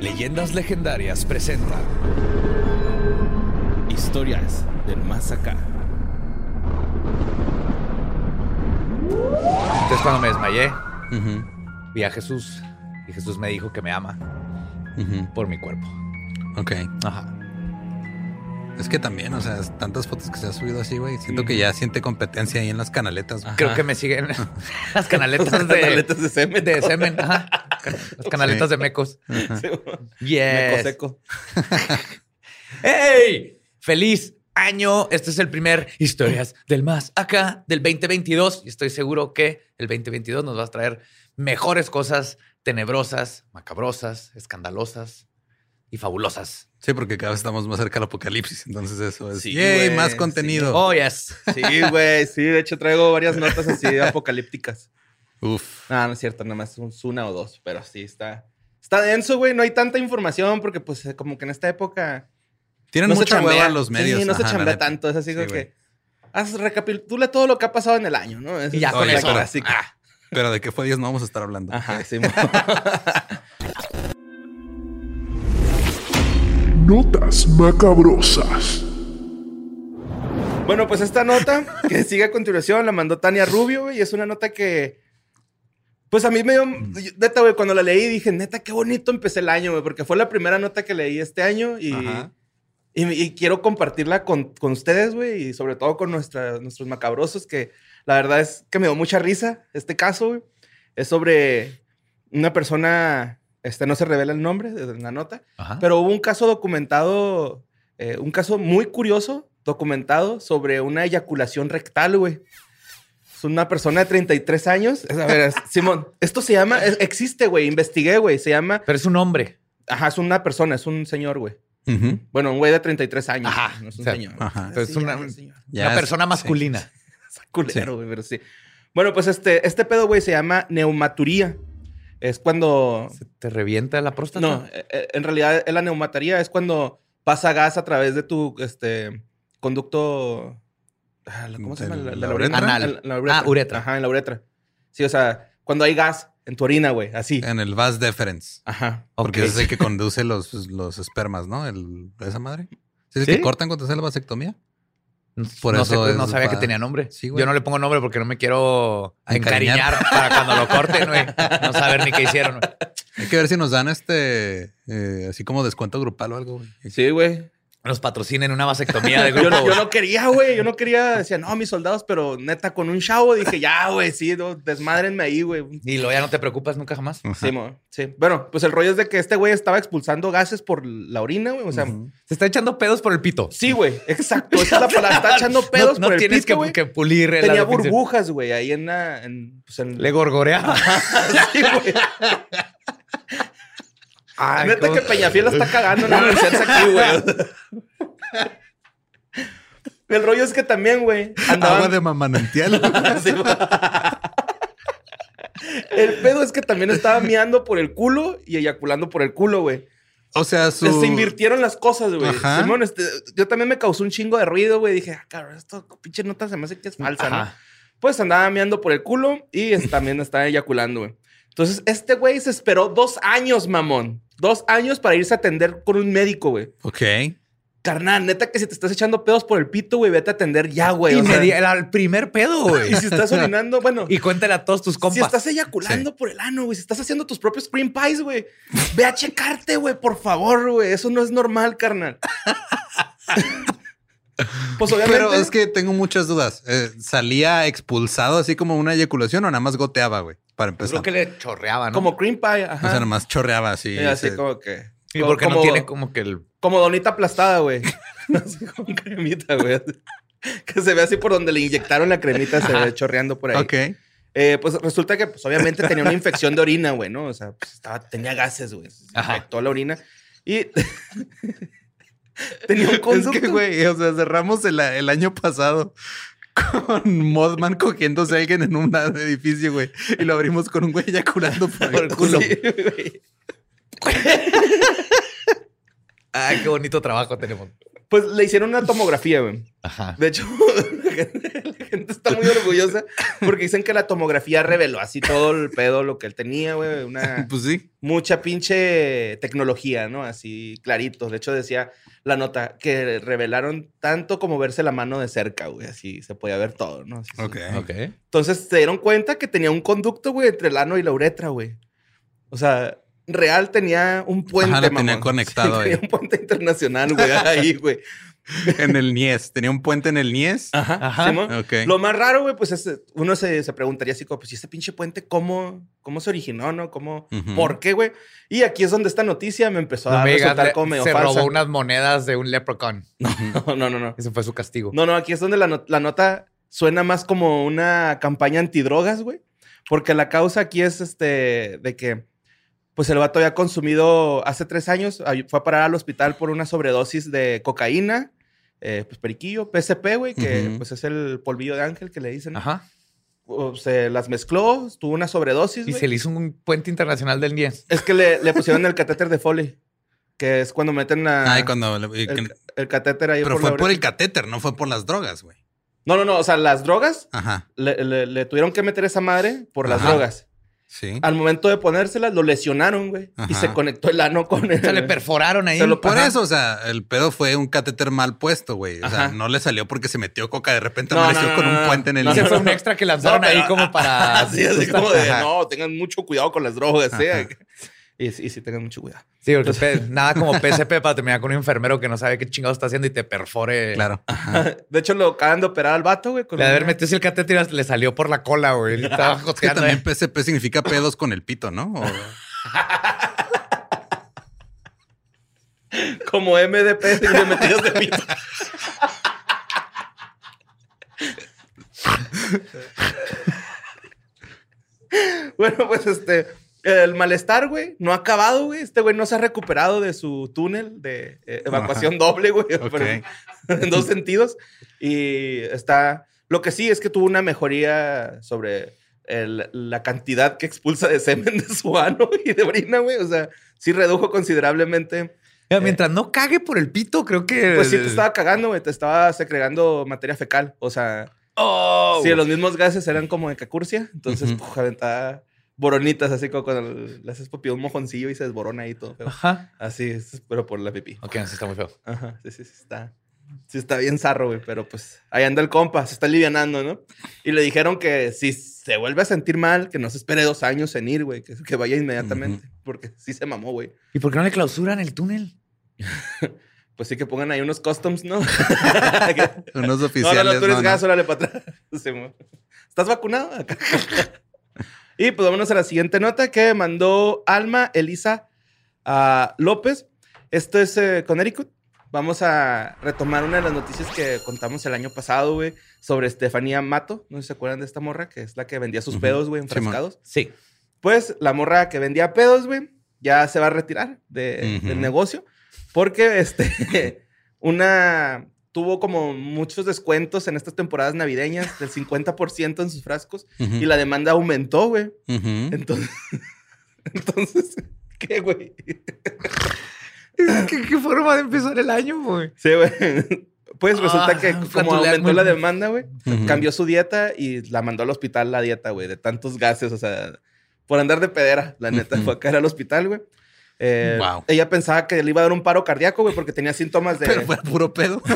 Leyendas legendarias presenta Historias del más acá. Entonces cuando me desmayé, vi a Jesús y Jesús me dijo que me ama por mi cuerpo. Ok. Ajá. Es que también, o sea, tantas fotos que se ha subido así, güey. Siento que ya siente competencia ahí en las canaletas. güey. Creo que me siguen las canaletas, Las de, canaletas de semen. de semen. Ajá. Las canaletas de mecos. Yes. Meco seco. ¡Hey! ¡Feliz año! Este es el primer Historias del Más Acá del 2022 y estoy seguro que el 2022 nos va a traer mejores cosas tenebrosas, macabrosas, escandalosas y fabulosas. Sí, porque cada vez estamos más cerca del apocalipsis. Entonces eso es. Sí, ¡Yay! más sí. contenido. Oh, yes. Sí, güey, sí. De hecho, traigo varias notas así apocalípticas. Uf. No, no es cierto, nada más es una o dos, pero sí está. Está denso, güey. No hay tanta información porque, pues, como que en esta época. Tienen no mucha hueva los medios. Sí, no se Ajá, chambea tanto. Es así Sí, como que. Haz recapitula todo lo que ha pasado en el año, ¿no? Eso Y ya es con la eso. Ah. Pero de qué fue Dios no vamos a estar hablando. Ajá, sí. Notas macabrosas. Bueno, pues esta nota que sigue a continuación la mandó Tania Rubio, güey, y es una nota que. Pues a mí me dio. Neta, güey, cuando la leí dije, neta, qué bonito empecé el año, güey, porque fue la primera nota que leí este año. Y, y quiero compartirla con, con ustedes, güey, y sobre todo con nuestra- nuestros macabrosos, que la verdad es que me dio mucha risa este caso, güey. Es sobre una persona, este no se revela el nombre de la nota, Ajá. pero hubo un caso documentado, eh, un caso muy curioso, documentado sobre una eyaculación rectal, güey. Es una persona de 33 años. Es- A ver, es- Simón, esto se llama, es- existe, güey, investigué, güey, se llama, Pero es un hombre. ajá, es una persona, es un señor, güey. Bueno, un güey de 33 años. Ajá, No es un o sea, señor. ajá. Entonces, Sí, una, una es- persona sí. masculina. Está culero, güey, pero sí. Bueno, pues este, este pedo, güey, se llama neumaturía. Es cuando... ¿Te revienta la próstata? No, eh, eh, en realidad la neumataría es cuando pasa gas a través de tu este, conducto... ah, ¿Cómo se llama? ¿Del- La, la la uretra? Anal. La uretra. Ah, uretra. Ajá, en la uretra. Sí, o sea, cuando hay gas en tu orina, güey, así. En el vas deferens. Ajá. Porque Ok. ese es el que conduce los, los espermas, ¿no? El, esa madre. ¿Sí es el ¿Sí? que cortan cuando te hace la vasectomía? Por no, eso sé, es no sabía que tenía nombre. Sí, güey. Yo no le pongo nombre porque no me quiero Encariñar. encariñar para cuando lo corten, güey. No saber ni qué hicieron. güey. Hay que ver si nos dan este, eh, así como descuento grupal o algo, güey. Sí, güey. Nos patrocinen una vasectomía de Yo, grupo. no- yo güey. no quería, güey. Yo no quería. Decía, no, mis soldados, pero neta, con un chavo dije, ya, güey, sí, no, desmadrenme ahí, güey. Y luego ya no te preocupas nunca jamás. Sí, mo, sí. Bueno, pues el rollo es de que este güey estaba expulsando gases por la orina, güey. O sea. Se está echando pedos por el pito. sí, güey. Exacto. Esa es la palabra. Está echando pedos no, no por el tienes pito, que, güey. que pulir la Tenía burbujas, güey, ahí en la... En, pues en... Le gorgorea. Sí, güey. Ay, Neta cómo- que Peñafiel está cagando en la aquí, güey. El rollo es que también, güey, andaban... Agua de mamanantial. Sí, el pedo es que también estaba miando por el culo y eyaculando por el culo, güey. O sea, su... Se invirtieron las cosas, güey. Ajá. Simón, este, yo también me causó un chingo de ruido, güey. Dije, ah, cabrón, esto pinche nota se me hace que es falsa, ¿no? Pues andaba meando por el culo y es- también estaba eyaculando, güey. Entonces, este güey se esperó dos años, mamón. Dos años para irse a atender con un médico, güey. Ok. Carnal, neta que si te estás echando pedos por el pito, güey, vete a atender ya, güey. y o sea, me di el, el primer pedo, güey. y si estás orinando, bueno. y cuéntale a todos tus Si compas. estás eyaculando por el ano, güey, si estás haciendo tus propios cream pies, güey, ve a checarte, güey, por favor, güey. Eso no es normal, carnal. pues obviamente. Pero es que tengo muchas dudas. Eh, ¿Salía expulsado así como una eyaculación o nada más goteaba, güey? Para empezar. Creo que le chorreaba, ¿no? como cream pie, O sea, nada más chorreaba así. Sí, así como que. y como- porque no como- tiene como que el... Como donita aplastada, güey. así con cremita, güey. Que se ve así por donde le inyectaron la cremita, se ve chorreando por ahí. Ok. Eh, pues resulta que, pues, obviamente tenía una infección de orina, güey, ¿no? O sea, pues, estaba, tenía gases, güey. Se Ajá. infectó la orina. Y tenía un Es conducto. que, güey, o sea, cerramos el, el año pasado con Modman cogiéndose a alguien en un edificio, güey. Y lo abrimos con un güey eyaculando por el culo. Sí, güey. Ay, qué bonito trabajo tenemos. Pues le hicieron una tomografía, güey. Ajá. De hecho, la gente, la gente está muy orgullosa porque dicen que la tomografía reveló así todo el pedo, lo que él tenía, güey. Una Pues sí. mucha pinche tecnología, ¿no? Así clarito. De hecho, decía la nota que revelaron tanto como verse la mano de cerca, güey. Así se podía ver todo, ¿no? Así, Ok. Ok. Entonces se dieron cuenta que tenía un conducto, güey, entre el ano y la uretra, güey. O sea, real tenía un puente, Ajá, lo tenía mamón. conectado tenía ahí. un puente internacional, güey, ahí, güey. En el Nies. Tenía un puente en el Nies. Ajá. Ajá. Simón. Ok. Lo más raro, güey, pues es, uno se, se preguntaría así como, pues, ¿y este pinche puente cómo, cómo se originó, no? ¿Cómo. ¿Por qué, güey? Y aquí es donde esta noticia me empezó No a resultar como medio se falsa. robó unas monedas de un leprechaun. No, no, no, no. Ese fue su castigo. No, no, aquí es donde la, la nota suena más como una campaña antidrogas, güey. Porque la causa aquí es este de que, pues el vato había consumido hace tres años, fue a parar al hospital por una sobredosis de cocaína, eh, pues periquillo, PSP, güey, que pues es el polvillo de ángel que le dicen. ¿no? Ajá. O se las mezcló, tuvo una sobredosis, Y se le hizo un puente internacional del 10. Es que le, le pusieron el catéter de Foley, que es cuando meten la, Ay, cuando... le- y que- el, el catéter ahí pero por fue la por el catéter, no fue por las drogas, güey. No, no, no, o sea, las drogas Ajá. le, le- le tuvieron que meter esa madre por las Ajá. drogas. Sí. Al momento de ponérselas, lo lesionaron, güey. Y se conectó el ano con el... Se le perforaron ahí. Se lo- Por eso, o sea, el pedo fue un catéter mal puesto, güey. O sea, Ajá. no le salió porque se metió coca. De repente No, amaneció no, no, con no, un no. puente en el niño. fue un extra que lanzaron No, pero- ahí como para... Así, así como de, Ajá. no, tengan mucho cuidado con las drogas, ¿eh? Y, y sí, tengan mucho cuidado. Sí, porque nada como PSP para terminar con un enfermero que no sabe qué chingados está haciendo y te perfore. Claro. De hecho, lo acaban de operar al vato, güey. con de haber una- metido el catéter le salió por la cola, güey. Estaba Es que también eh. PSP significa pedos con el pito, ¿no? O- Como MDP de metidos de pito. bueno, pues este... El malestar, güey, no ha acabado, güey. Este güey no se ha recuperado de su túnel de eh, evacuación doble, güey. Ok. pero- en dos sentidos. Y está. Lo que sí es que tuvo una mejoría sobre el- la cantidad que expulsa de semen de su ano y de orina, güey. O sea, sí redujo considerablemente. Mira, Mientras no cague por el pito, creo que... Pues sí te estaba cagando, güey. Te estaba secregando materia fecal. O sea, Oh, sí, los mismos gases eran como de cacurcia. Entonces, Ujú. puf, aventaba boronitas, así como cuando le haces papi un mojoncillo y se desborona ahí todo. feo. Ajá. Así es, pero por la pipí. Ok, eso está muy feo. Ajá, sí, sí, sí, está. Sí, está bien zarro, güey, pero pues ahí anda el compa, se está alivianando, ¿no? Y le dijeron que si se vuelve a sentir mal, que no se espere dos años en ir, güey, que, que vaya inmediatamente, porque sí se mamó, güey. ¿Y por qué no le clausuran el túnel? Pues sí que pongan ahí unos customs, ¿no? Unos no, no, oficiales. no, tú eres no, no. gas, órale para atrás. ¿Estás vacunado? Y pues vámonos a la siguiente nota que mandó Alma Elisa ah, López. Esto es eh, Connecticut. Vamos a retomar una de las noticias que contamos el año pasado, güey, sobre Estefanía Mato. No sé si se acuerdan de esta morra, que es la que vendía sus pedos, güey, enfrascados. Sí. Pues la morra que vendía pedos, güey, ya se va a retirar de- del negocio porque este una tuvo como muchos descuentos en estas temporadas navideñas del 50% en sus frascos y la demanda aumentó, güey. Entonces, entonces, ¿qué, güey? ¿Qué, qué forma de empezar el año, güey? Sí, güey. Pues resulta Ah, que como aumentó la demanda, güey, cambió su dieta y la mandó al hospital la dieta, güey, de tantos gases, o sea, por andar de pedera, la neta, fue a caer al hospital, güey. Eh, Wow. Ella pensaba que le iba a dar un paro cardíaco, güey, porque tenía síntomas de... Pero fue puro pedo.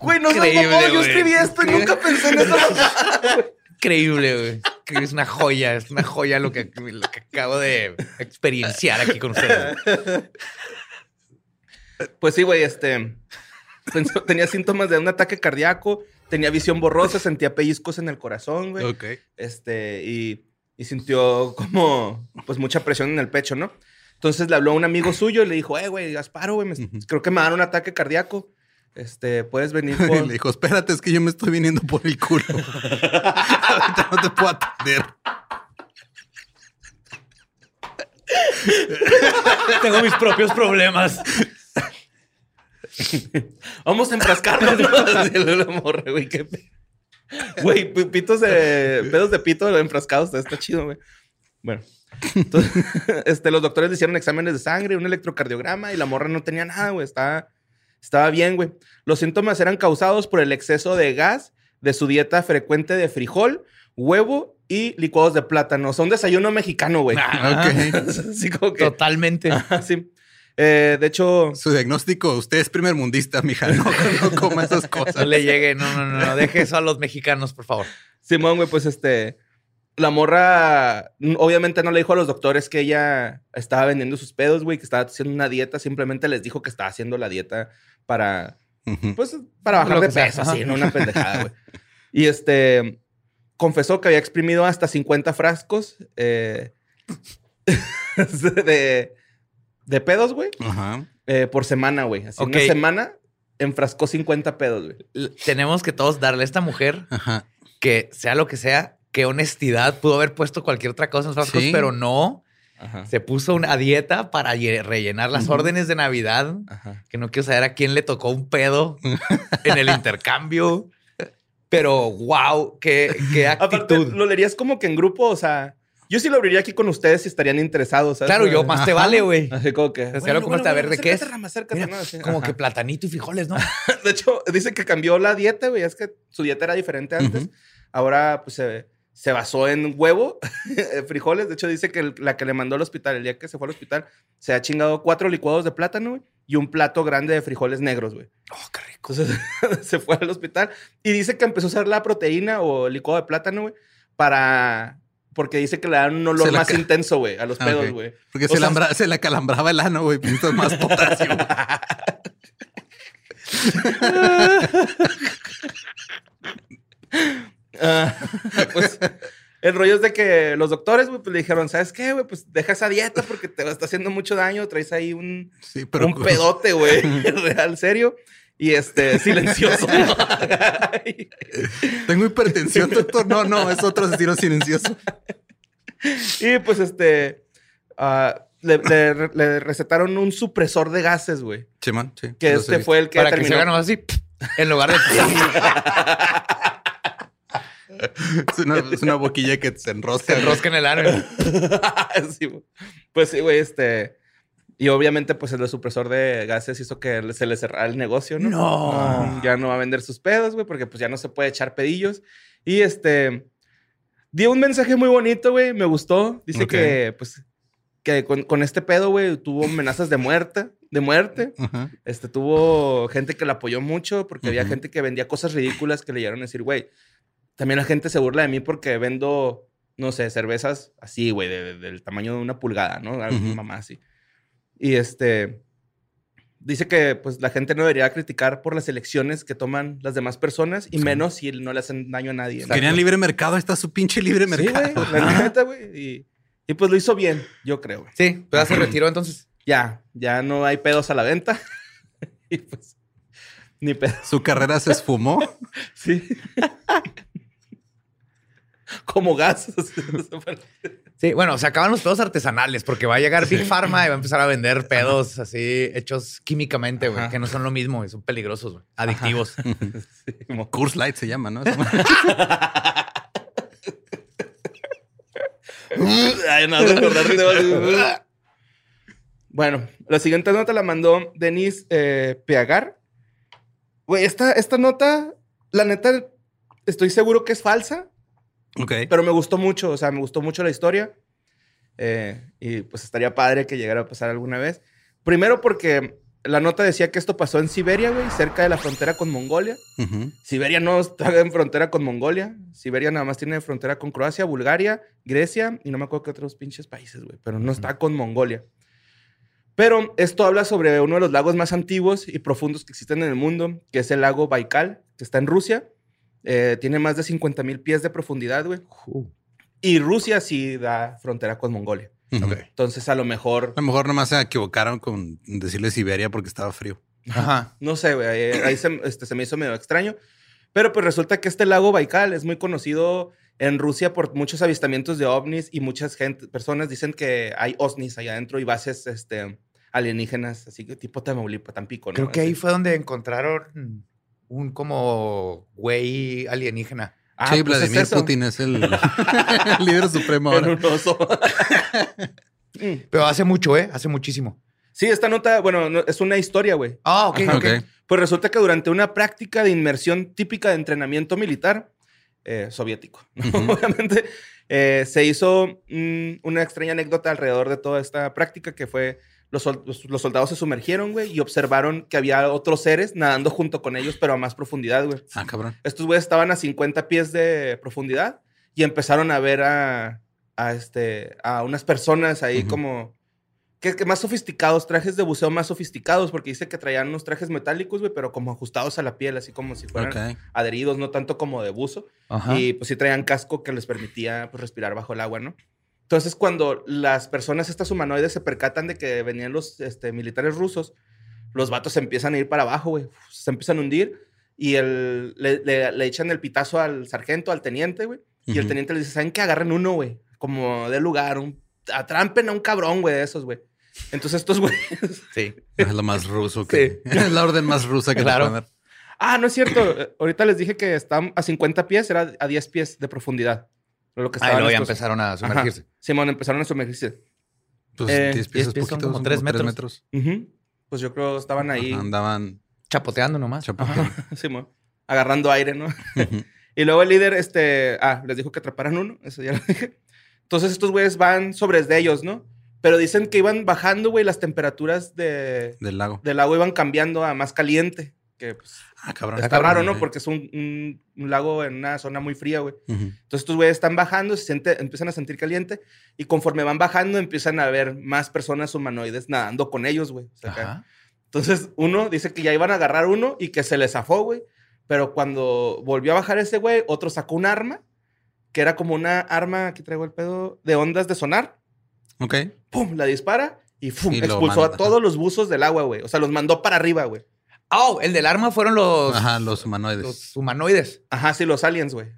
Güey, no Increíble, mamón, yo escribí esto y nunca pensé en eso. Increíble, güey. Es una joya, es una joya lo que, lo que acabo de experienciar aquí con ustedes. Pues sí, güey, este... tenía síntomas de un ataque cardíaco, tenía visión borrosa, sentía pellizcos en el corazón, güey. ok. este, y, y sintió como, pues, mucha presión en el pecho, ¿no? Entonces le habló a un amigo suyo y le dijo, eh, güey, Gasparo, güey, me- creo que me dan un ataque cardíaco. Este, puedes venir por... Le dijo, espérate, es que yo me estoy viniendo por el culo. Ahorita no te puedo atender. Tengo mis propios problemas. Vamos a enfrascarnos, ¿no? La morra, güey, qué Güey, pi- pitos de... Pedos de pito enfrascados, está chido, güey. Bueno. Entonces, este, los doctores le hicieron exámenes de sangre, un electrocardiograma y la morra no tenía nada, güey. Estaba, estaba bien, güey. Los síntomas eran causados por el exceso de gas de su dieta frecuente de frijol, huevo y licuados de plátano. Un desayuno mexicano, güey. Ok. Así como que... Totalmente. Sí. Eh, de hecho, Su diagnóstico, usted es primer mundista, mija. No, no coma esas No cosas. le llegue, no, no, no, no. Deje eso a los mexicanos, por favor. Simón, güey, pues este. La morra, obviamente no le dijo a los doctores que ella estaba vendiendo sus pedos, güey, que estaba haciendo una dieta. Simplemente les dijo que estaba haciendo la dieta para, pues, para bajar Lo de peso, así, no una pendejada, güey. Y este, confesó que había exprimido hasta 50 frascos eh, de, de pedos, güey, Ajá. eh, por semana, güey. Así, Ok. una semana enfrascó 50 pedos, güey. Tenemos que todos darle a esta mujer Ajá. que sea lo que sea, qué honestidad. Pudo haber puesto cualquier otra cosa en los frascos, Sí. pero no. Ajá. Se puso una dieta para lle- rellenar las órdenes de Navidad. Ajá. Que no quiero saber a quién le tocó un pedo en el intercambio. Pero wow, qué, qué Aparte, actitud. lo leerías como que en grupo, o sea, yo sí lo abriría aquí con ustedes si estarían interesados. ¿sabes? Claro, yo más te vale, güey. Así como que. sea, ¿cómo está? A ver, ¿de qué es? Rama, acércate, Mira, ¿no? Así, Como ajá. que platanito y frijoles, ¿no? De hecho, dice que cambió la dieta, güey. Es que su dieta era diferente antes. Ahora, pues se, se basó en huevo, frijoles. De hecho, dice que el- la que le mandó al hospital, el día que se fue al hospital, se ha chingado cuatro licuados de plátano, güey, y un plato grande de frijoles negros, güey. Oh, qué rico. Entonces se fue al hospital y dice que empezó a usar la proteína o el licuado de plátano, güey, para. Porque dice que le dan un olor más intenso, güey, a los Ah, pedos, güey. Porque O se, sea- lambra- se le calambraba el ano, güey. Necesitas más potasio. Ah, pues el rollo es de que los doctores, güey, pues le dijeron, ¿sabes qué, güey? Pues deja esa dieta porque te está haciendo mucho daño. Traes ahí un, Sí, pero. un pedote, güey, real, serio. Y este, silencioso. Tengo hipertensión, doctor. No, no, es otro asesino silencioso. y pues este, ah, le, le- le recetaron un supresor de gases, güey. Chimán, sí. Que los he este fue el que Para que se terminó. nomás así, en lugar de... Es una, es una boquilla que se enrosca. se enrosca en el. Sí, güey. pues sí, güey, este. Y obviamente, pues el supresor de gases hizo que se le cerrara el negocio, ¿no? No. Ah, Ya no va a vender sus pedos, güey, porque pues ya no se puede echar pedillos. Y este. Dio un mensaje muy bonito, güey. Me gustó. Dice que, pues, que con, con este pedo, güey, tuvo amenazas de muerte. De muerte. Este, tuvo gente que la apoyó mucho porque había gente que vendía cosas ridículas que le llegaron a decir, güey, también la gente se burla de mí porque vendo, no sé, cervezas así, güey, de- de- del tamaño de una pulgada, ¿no? Algo mamá así. Y este, dice que pues la gente no debería criticar por las elecciones que toman las demás personas y Sí. menos si no le hacen daño a nadie. ¿no? Querían libre mercado, está su pinche libre Sí, mercado. güey, la neta, güey. Y, y pues lo hizo bien, yo creo, güey. Sí, pero ya se retiró entonces. Ya, ya no hay pedos a la venta. y pues, ni pedos. Su carrera se esfumó. Sí. Como gas. Sí, bueno, se acaban los pedos artesanales porque va a llegar Big Pharma y va a empezar a vender pedos así hechos químicamente, güey, que no son lo mismo, güey, son peligrosos, güey, adictivos. Sí, como- Curse Light se llama, ¿no? Ay. Bueno, la siguiente nota la mandó Denise eh, Peagar. Güey, esta, esta nota, la neta, estoy seguro que es falsa, Ok. pero me gustó mucho. O sea, me gustó mucho la historia. Eh, y pues estaría padre que llegara a pasar alguna vez. Primero porque la nota decía que esto pasó en Siberia, güey, cerca de la frontera con Mongolia. Siberia no está en frontera con Mongolia. Siberia nada más tiene frontera con Croacia, Bulgaria, Grecia y no me acuerdo qué otros pinches países, güey. Pero no está con Mongolia. Pero esto habla sobre uno de los lagos más antiguos y profundos que existen en el mundo, que es el lago Baikal, que está en Rusia. Eh, tiene más de 50 mil pies de profundidad, güey. Y Rusia sí da frontera con Mongolia. Ujú. Entonces, a lo mejor, A lo mejor nomás se equivocaron con decirle Siberia porque estaba frío. Ajá. no sé, güey, ahí, ahí se, este, se me hizo medio extraño. Pero pues resulta que este lago Baikal es muy conocido en Rusia por muchos avistamientos de ovnis y muchas gente, personas dicen que hay ovnis allá adentro y bases este, alienígenas, así que tipo Tamaulipas, Tampico, ¿no? Creo que ahí Así. fue donde encontraron un como güey alienígena. Ah, sí, pues es Vladimir. Putin es el, el líder supremo ahora. un oso. Pero hace mucho, ¿eh? Hace muchísimo. sí, esta nota, bueno, no- es una historia, güey. Ah, ok, Ajá. ok. Ok. Pues resulta que durante una práctica de inmersión típica de entrenamiento militar eh, soviético, obviamente, eh, se hizo mm, una extraña anécdota alrededor de toda esta práctica que fue los, los- los soldados se sumergieron, güey, y observaron que había otros seres nadando junto con ellos, pero a más profundidad, güey. Ah, cabrón. Estos güeyes estaban a 50 pies de profundidad y empezaron a ver a, a, este, a unas personas ahí como... Que, que más sofisticados, trajes de buceo más sofisticados, porque dice que traían unos trajes metálicos, güey, pero como ajustados a la piel, así como si fueran adheridos, no tanto como de buzo. Ajá. Y pues sí traían casco que les permitía pues, respirar bajo el agua, ¿no? Entonces, cuando las personas, estas humanoides, se percatan de que venían los este, militares rusos, los vatos se empiezan a ir para abajo, güey. Se empiezan a hundir y el, le, le- le echan el pitazo al sargento, al teniente, güey. Y el Ujú. teniente le dice, ¿saben qué? Agarren uno, güey. Como de lugar, un, atrampen a un cabrón, güey, de esos, güey. Entonces estos güeyes... Sí. Es lo más ruso que. Es la orden más rusa que Claro. dar. Ah, no es cierto. Ahorita les dije que están a 50 pies, era a 10 pies de profundidad. Lo que Ahí estaban luego ya estos- empezaron a sumergirse. Simón, empezaron a sumergirse. Pues Eh, 10 pies 10 es pies son poquito, como son tres como tres metros. metros. Ujú. Pues yo creo que estaban ahí. Ajá, Andaban Chapoteando nomás. chapoteando. Simón, agarrando aire, ¿no? Ujú. Y luego el líder, este, ah, les dijo que atraparan uno, eso ya lo dije. Entonces estos güeyes van sobre de ellos, ¿no? Pero dicen que iban bajando, güey, las temperaturas de, Del lago. del agua iban cambiando a más caliente. Que pues, Ah, cabrón. está cabrón, raro, ¿no? Porque es un, un- un lago en una zona muy fría, güey. Entonces estos güeyes están bajando, se siente, empiezan a sentir caliente y conforme van bajando empiezan a ver más personas humanoides nadando con ellos, güey. O sea, acá. Ajá. Entonces uno dice que ya iban a agarrar uno y que se le zafó, güey. Pero cuando volvió a bajar ese güey, otro sacó un arma, que era como una arma, aquí traigo el pedo, de ondas de sonar. Ok. ¡Pum! La dispara y ¡pum! Y expulsó a todos los buzos del agua, güey. O sea, los mandó para arriba, güey. Oh, el del arma fueron los, Ajá, los humanoides. los humanoides. Ajá, sí, los aliens, güey.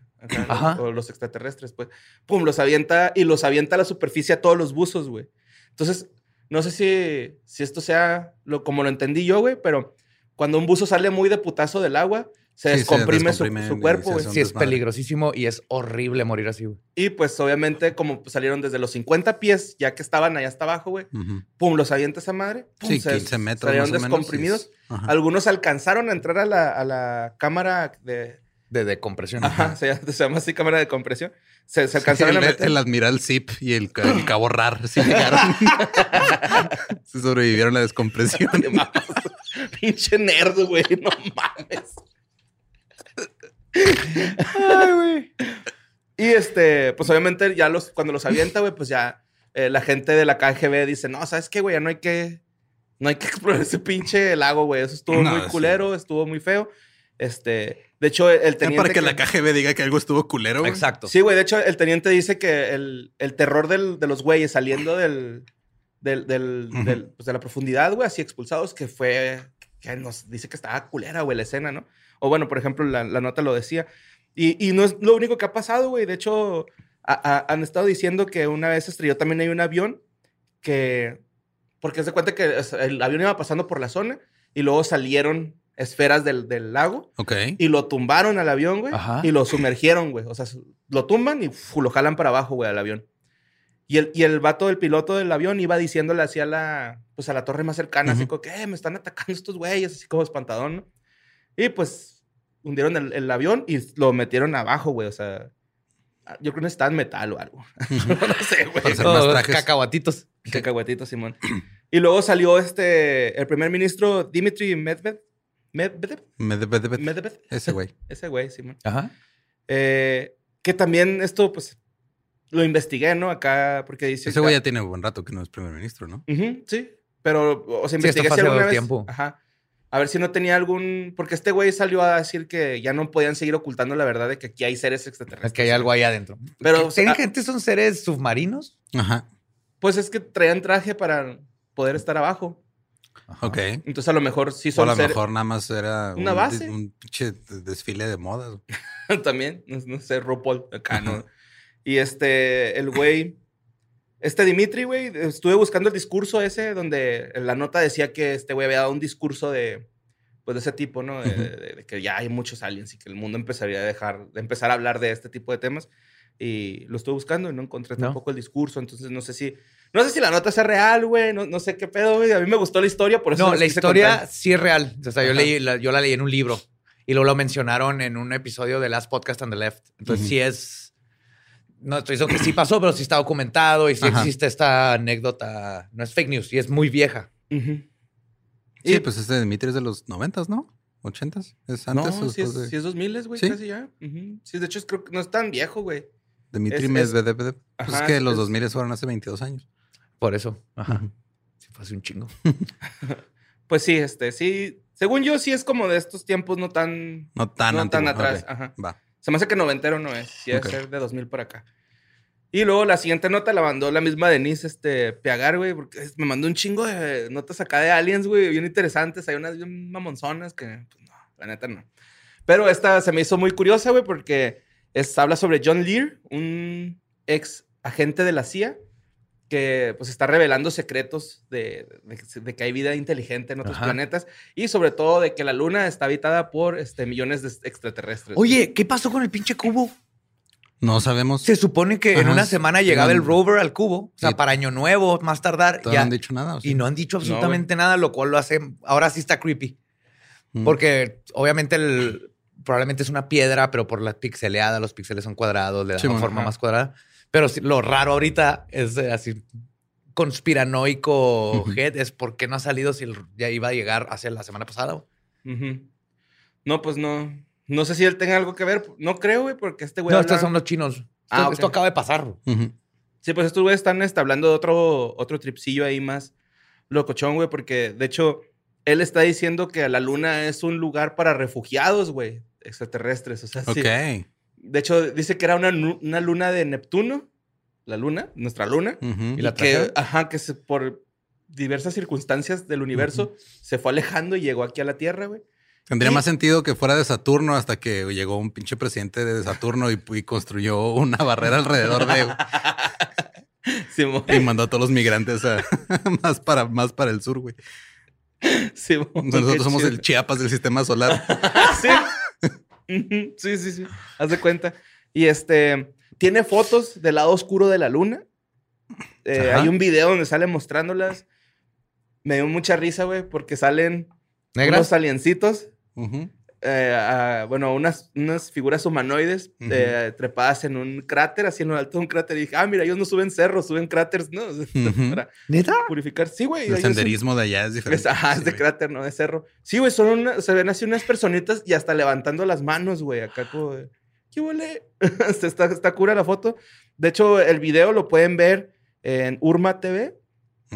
Ajá. O los extraterrestres, pues. Pum, los avienta y los avienta a la superficie a todos los buzos, güey. Entonces, no sé si, si esto sea lo, como lo entendí yo, güey, pero cuando un buzo sale muy de putazo del agua, se Sí, se descomprime su- cuerpo, güey. Sí, es desmadre. peligrosísimo y es horrible morir así, güey. Y pues, obviamente, como salieron desde los 50 pies, ya que estaban allá hasta abajo, güey, pum, los avienta esa madre. Pum, Sí, se- 15 metros. Salieron más o menos, descomprimidos. Algunos alcanzaron a entrar a la, a la cámara de. De decompresión. Ajá, se, llama- se llama así cámara de compresión. Se, se alcanzaron el, a meter. el admiral Zip y el, el cabo Rar sí llegaron. se sobrevivieron la descompresión. Pinche nerd, güey. No mames. Y este, pues obviamente ya los, cuando los avienta, güey, pues ya eh, la gente de la KGB dice, no, ¿sabes qué, güey? Ya no hay que, no hay que explorar ese pinche lago, güey. Eso estuvo No, muy sí. culero, estuvo muy feo. Este, de hecho, el teniente... para que, que- la KGB diga que algo estuvo culero. güey. Exacto. Sí, güey. De hecho, el teniente dice que el, el terror del- de los güeyes saliendo del, del, del- Ujú. del- pues, de la profundidad, güey, así expulsados, que fue, que nos dice que estaba culera, güey, la escena, ¿no? O bueno, por ejemplo, la, la nota lo decía. Y, y no es lo único que ha pasado, güey. De hecho, a- a- han estado diciendo que una vez estrelló también hay un avión que, porque se cuenta que el avión iba pasando por la zona y luego salieron esferas del, del lago Ok. y lo tumbaron al avión, güey. Ajá. Y lo sumergieron, güey. O sea, lo tumban y fu, lo jalan para abajo, güey, al avión. Y el, y el vato del piloto del avión iba diciéndole así a la, pues a la torre más cercana, así como que, "Eh, me están atacando estos güeyes, así como espantadón, ¿no? Y pues hundieron el, el avión y lo metieron abajo, güey, o sea, yo creo que necesitaban metal o algo. no sé, güey. Para hacer más Todos trajes. cacahuatitos. Cacahuetito, Simón. Y luego salió este, el primer ministro Dimitri Medvedev. Medvedev. Medvedev. Medvedev. Ese güey. Ese güey, Simón. Ajá. Eh, que también esto, pues, lo investigué, ¿no? Acá, porque dice... Ese güey ya tiene buen rato que no es primer ministro, ¿no? Ujú, sí, pero, o sea, Sí, esto investigué si alguna vez... tiempo. Ajá. A ver si no tenía algún... Porque este güey salió a decir que ya no podían seguir ocultando la verdad de que aquí hay seres extraterrestres. Es que hay algo ahí adentro. Pero, ¿Qué- ¿Tienen ah- gente son seres submarinos? Ajá. Pues es que traían traje para poder estar abajo. Ok. Entonces a lo mejor sí O a son lo seres... mejor nada más era Una un, base. un pinche desfile de modas. también, no, no sé, RuPaul acá, ¿no? Y este, el güey, este Dimitri, güey, estuve buscando el discurso ese donde en la nota decía que este güey había dado un discurso de, pues de ese tipo, ¿no? De, de- de que ya hay muchos aliens y que el mundo empezaría a dejar, de empezar a hablar de este tipo de temas. Y lo estuve buscando y no encontré No. tampoco el discurso, entonces no sé si, no sé si la nota sea real, güey, no, no sé qué pedo, güey. A mí me gustó la historia, por eso No, la historia contar. sí es real. O sea, yo, leí, la, yo la leí en un libro y luego lo mencionaron en un episodio de Last Podcast on the Left. Entonces Ujú. sí es... No estoy diciendo que sí pasó, pero sí está documentado y sí Ajá. existe esta anécdota. No es fake news y es muy vieja. Sí, Y- pues este Dimitri es de los noventas, ¿no? ¿Ochentas? ¿Es No, antes o si es, de sí es 2000, güey, ¿Sí? casi ya. Sí, de hecho, es- creo que no es tan viejo, güey. Dimitri es- es- Medvedev? Pues Ajá, es que es- los es- 2000 fueron hace 22 años. Por eso. Ajá. Sí, fue hace un chingo. Pues sí, este, sí. Según yo, sí es como de estos tiempos no tan. No tan no tan atrás. Ajá. Va. Se me hace que noventero no es. Sí, debe ser de 2000 por acá. Y luego la siguiente nota la mandó la misma Denise este, Peagar, güey, porque me mandó un chingo de notas acá de aliens, güey, bien interesantes. Hay unas bien mamonzonas que, pues no, la neta no. Pero esta se me hizo muy curiosa, güey, porque es, habla sobre John Lear, un ex agente de la CIA que pues está revelando secretos de, de- de que hay vida inteligente en otros Ajá. planetas y sobre todo de que la luna está habitada por este, millones de extraterrestres. Oye, ¿qué pasó con el pinche cubo? No sabemos. Se supone que en una semana llegaba el rover al cubo. O sea, Y- para Año Nuevo, más tardar. Ya. no han dicho nada. ¿o sí? Y no han dicho No, absolutamente nada, lo cual lo hace. Ahora sí está creepy. Mm. Porque obviamente el, probablemente es una piedra, pero por la pixeleada, los píxeles son cuadrados, le dan Sí, una bueno, forma ajá. más cuadrada. Pero lo raro ahorita es eh, así conspiranoico head es por qué no ha salido si ya iba a llegar hace la semana pasada. No, pues no. No sé si él tenga algo que ver. No creo, güey, porque este güey. no, habla- estos son los chinos. Esto, Ah, esto acaba de pasar. Sí, pues estos güeyes están hablando de otro, otro tripsillo ahí más locochón, güey, porque de hecho él está diciendo que la luna es un lugar para refugiados, güey, extraterrestres. O sea, sí. De hecho, dice que era una, una luna de Neptuno, la luna, nuestra luna. Y la que, ajá, que se- por diversas circunstancias del universo se fue alejando y llegó aquí a la Tierra, güey. Tendría Y- más sentido que fuera de Saturno hasta que llegó un pinche presidente de Saturno y, y construyó una barrera alrededor de Simón, y mandó a todos los migrantes a- más para más para el sur, güey. Simón, qué Nosotros somos chido. el Chiapas del sistema solar. sí. Sí, sí, sí. Haz de cuenta. Y este tiene fotos del lado oscuro de la luna. Eh, hay un video donde sale mostrándolas. Me dio mucha risa, güey, porque salen ¿Negras? unos aliencitos. Eh, a- bueno, unas, unas figuras humanoides eh, trepadas en un cráter, así en lo alto de un cráter. Y dije, ah, mira, ellos no suben cerros, suben cráteres, ¿no? Para ¿Neta? purificar. Sí, güey. El senderismo de allá es es, diferente. ajá, es de güey. cráter, no de cerro. Sí, güey, son una- se ven así unas personitas y hasta levantando las manos, güey, acá como de, ¿qué huele? está, está cura la foto. De hecho, el video lo pueden ver en Urma TV.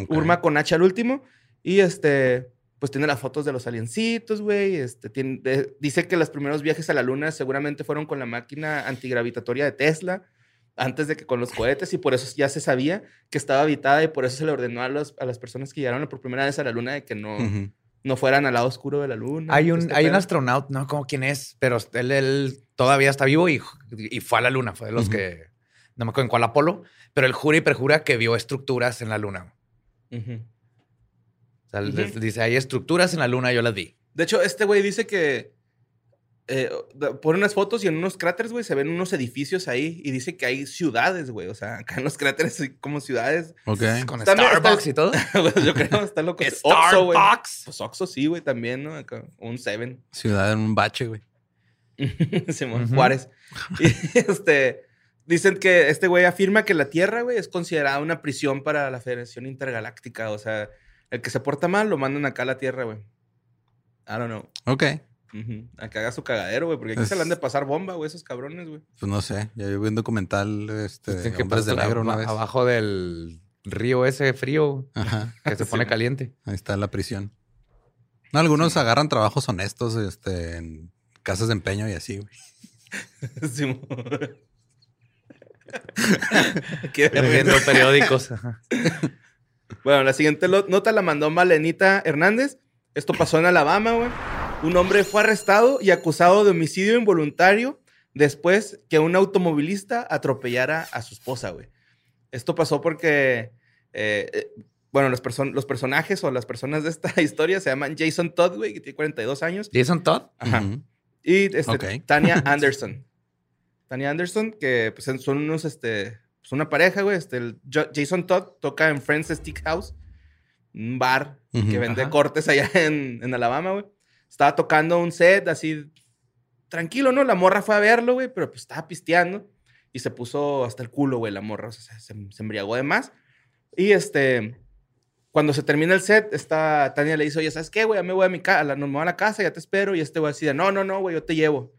Urma con H al último, y este, pues tiene las fotos de los aliencitos, güey, este, tiene, de- dice que los primeros viajes a la luna seguramente fueron con la máquina antigravitatoria de Tesla, antes de que con los cohetes, y por eso ya se sabía que estaba habitada y por eso se le ordenó a, los- a las personas que llegaron por primera vez a la luna de que no, Ujú. no fueran al lado oscuro de la luna. Hay un, este hay un astronauta, no como quién es, pero él, él todavía está vivo y, y fue a la luna. Fue de los Ujú. que, no me acuerdo en cuál Apolo, pero él jura y perjura que vio estructuras en la luna. Ujú. O sea, Ujú. les dice, hay estructuras en la luna, yo las vi. De hecho, este güey dice que eh, pone unas fotos y en unos cráteres, güey, se ven unos edificios ahí y dice que hay ciudades, güey. O sea, acá en los cráteres hay como ciudades. Ok. Con Está- Starbucks está- y todo. Yo creo, está loco. Starbucks. Pues Oxxo sí, güey, también, ¿no? Acá, un Seven. Ciudad en un bache, güey. Simón. Juárez. Y este, dicen que este güey afirma que la Tierra, güey, es considerada una prisión para la Federación Intergaláctica. O sea, el que se porta mal lo mandan acá a la Tierra, güey. I don't know. Ok. A que haga su cagadero, güey, porque aquí Es- se le han de pasar bomba, güey, esos cabrones, güey. Pues no sé. Ya yo vi un documental este, Dicen de que Hombres de pasó Negro una vez. Abajo del río ese frío Ajá. que se pone caliente. Ahí está la prisión. No, algunos agarran trabajos honestos este, en casas de empeño y así, güey. Vergüenza. Vendiendo periódicos. Ajá. Bueno, la siguiente nota la mandó Malenita Hernández. Esto pasó en Alabama, güey. Un hombre fue arrestado y acusado de homicidio involuntario después que un automovilista atropellara a su esposa, güey. Esto pasó porque, eh, eh, bueno, los, person- los personajes o las personas de esta historia se llaman Jason Todd, güey, que tiene 42 años. Jason Todd. Ajá. Y este. Tania Anderson. Tania Anderson, que pues, son unos, este, pues una pareja, güey. Este, el Jason Todd toca en Friends Stick House, un bar que vende Ajá. cortes allá en, en Alabama, güey. Estaba tocando un set así, tranquilo, ¿no? La morra fue a verlo, güey, pero pues estaba pisteando y se puso hasta el culo, güey, la morra. O sea, se, se embriagó de más. Y este, cuando se termina el set, esta Tania le dice, oye, ¿sabes qué, güey? Ya me voy a mi casa, no me voy a la casa, ya te espero. Y este güey así de, no, no, no, güey, yo te llevo.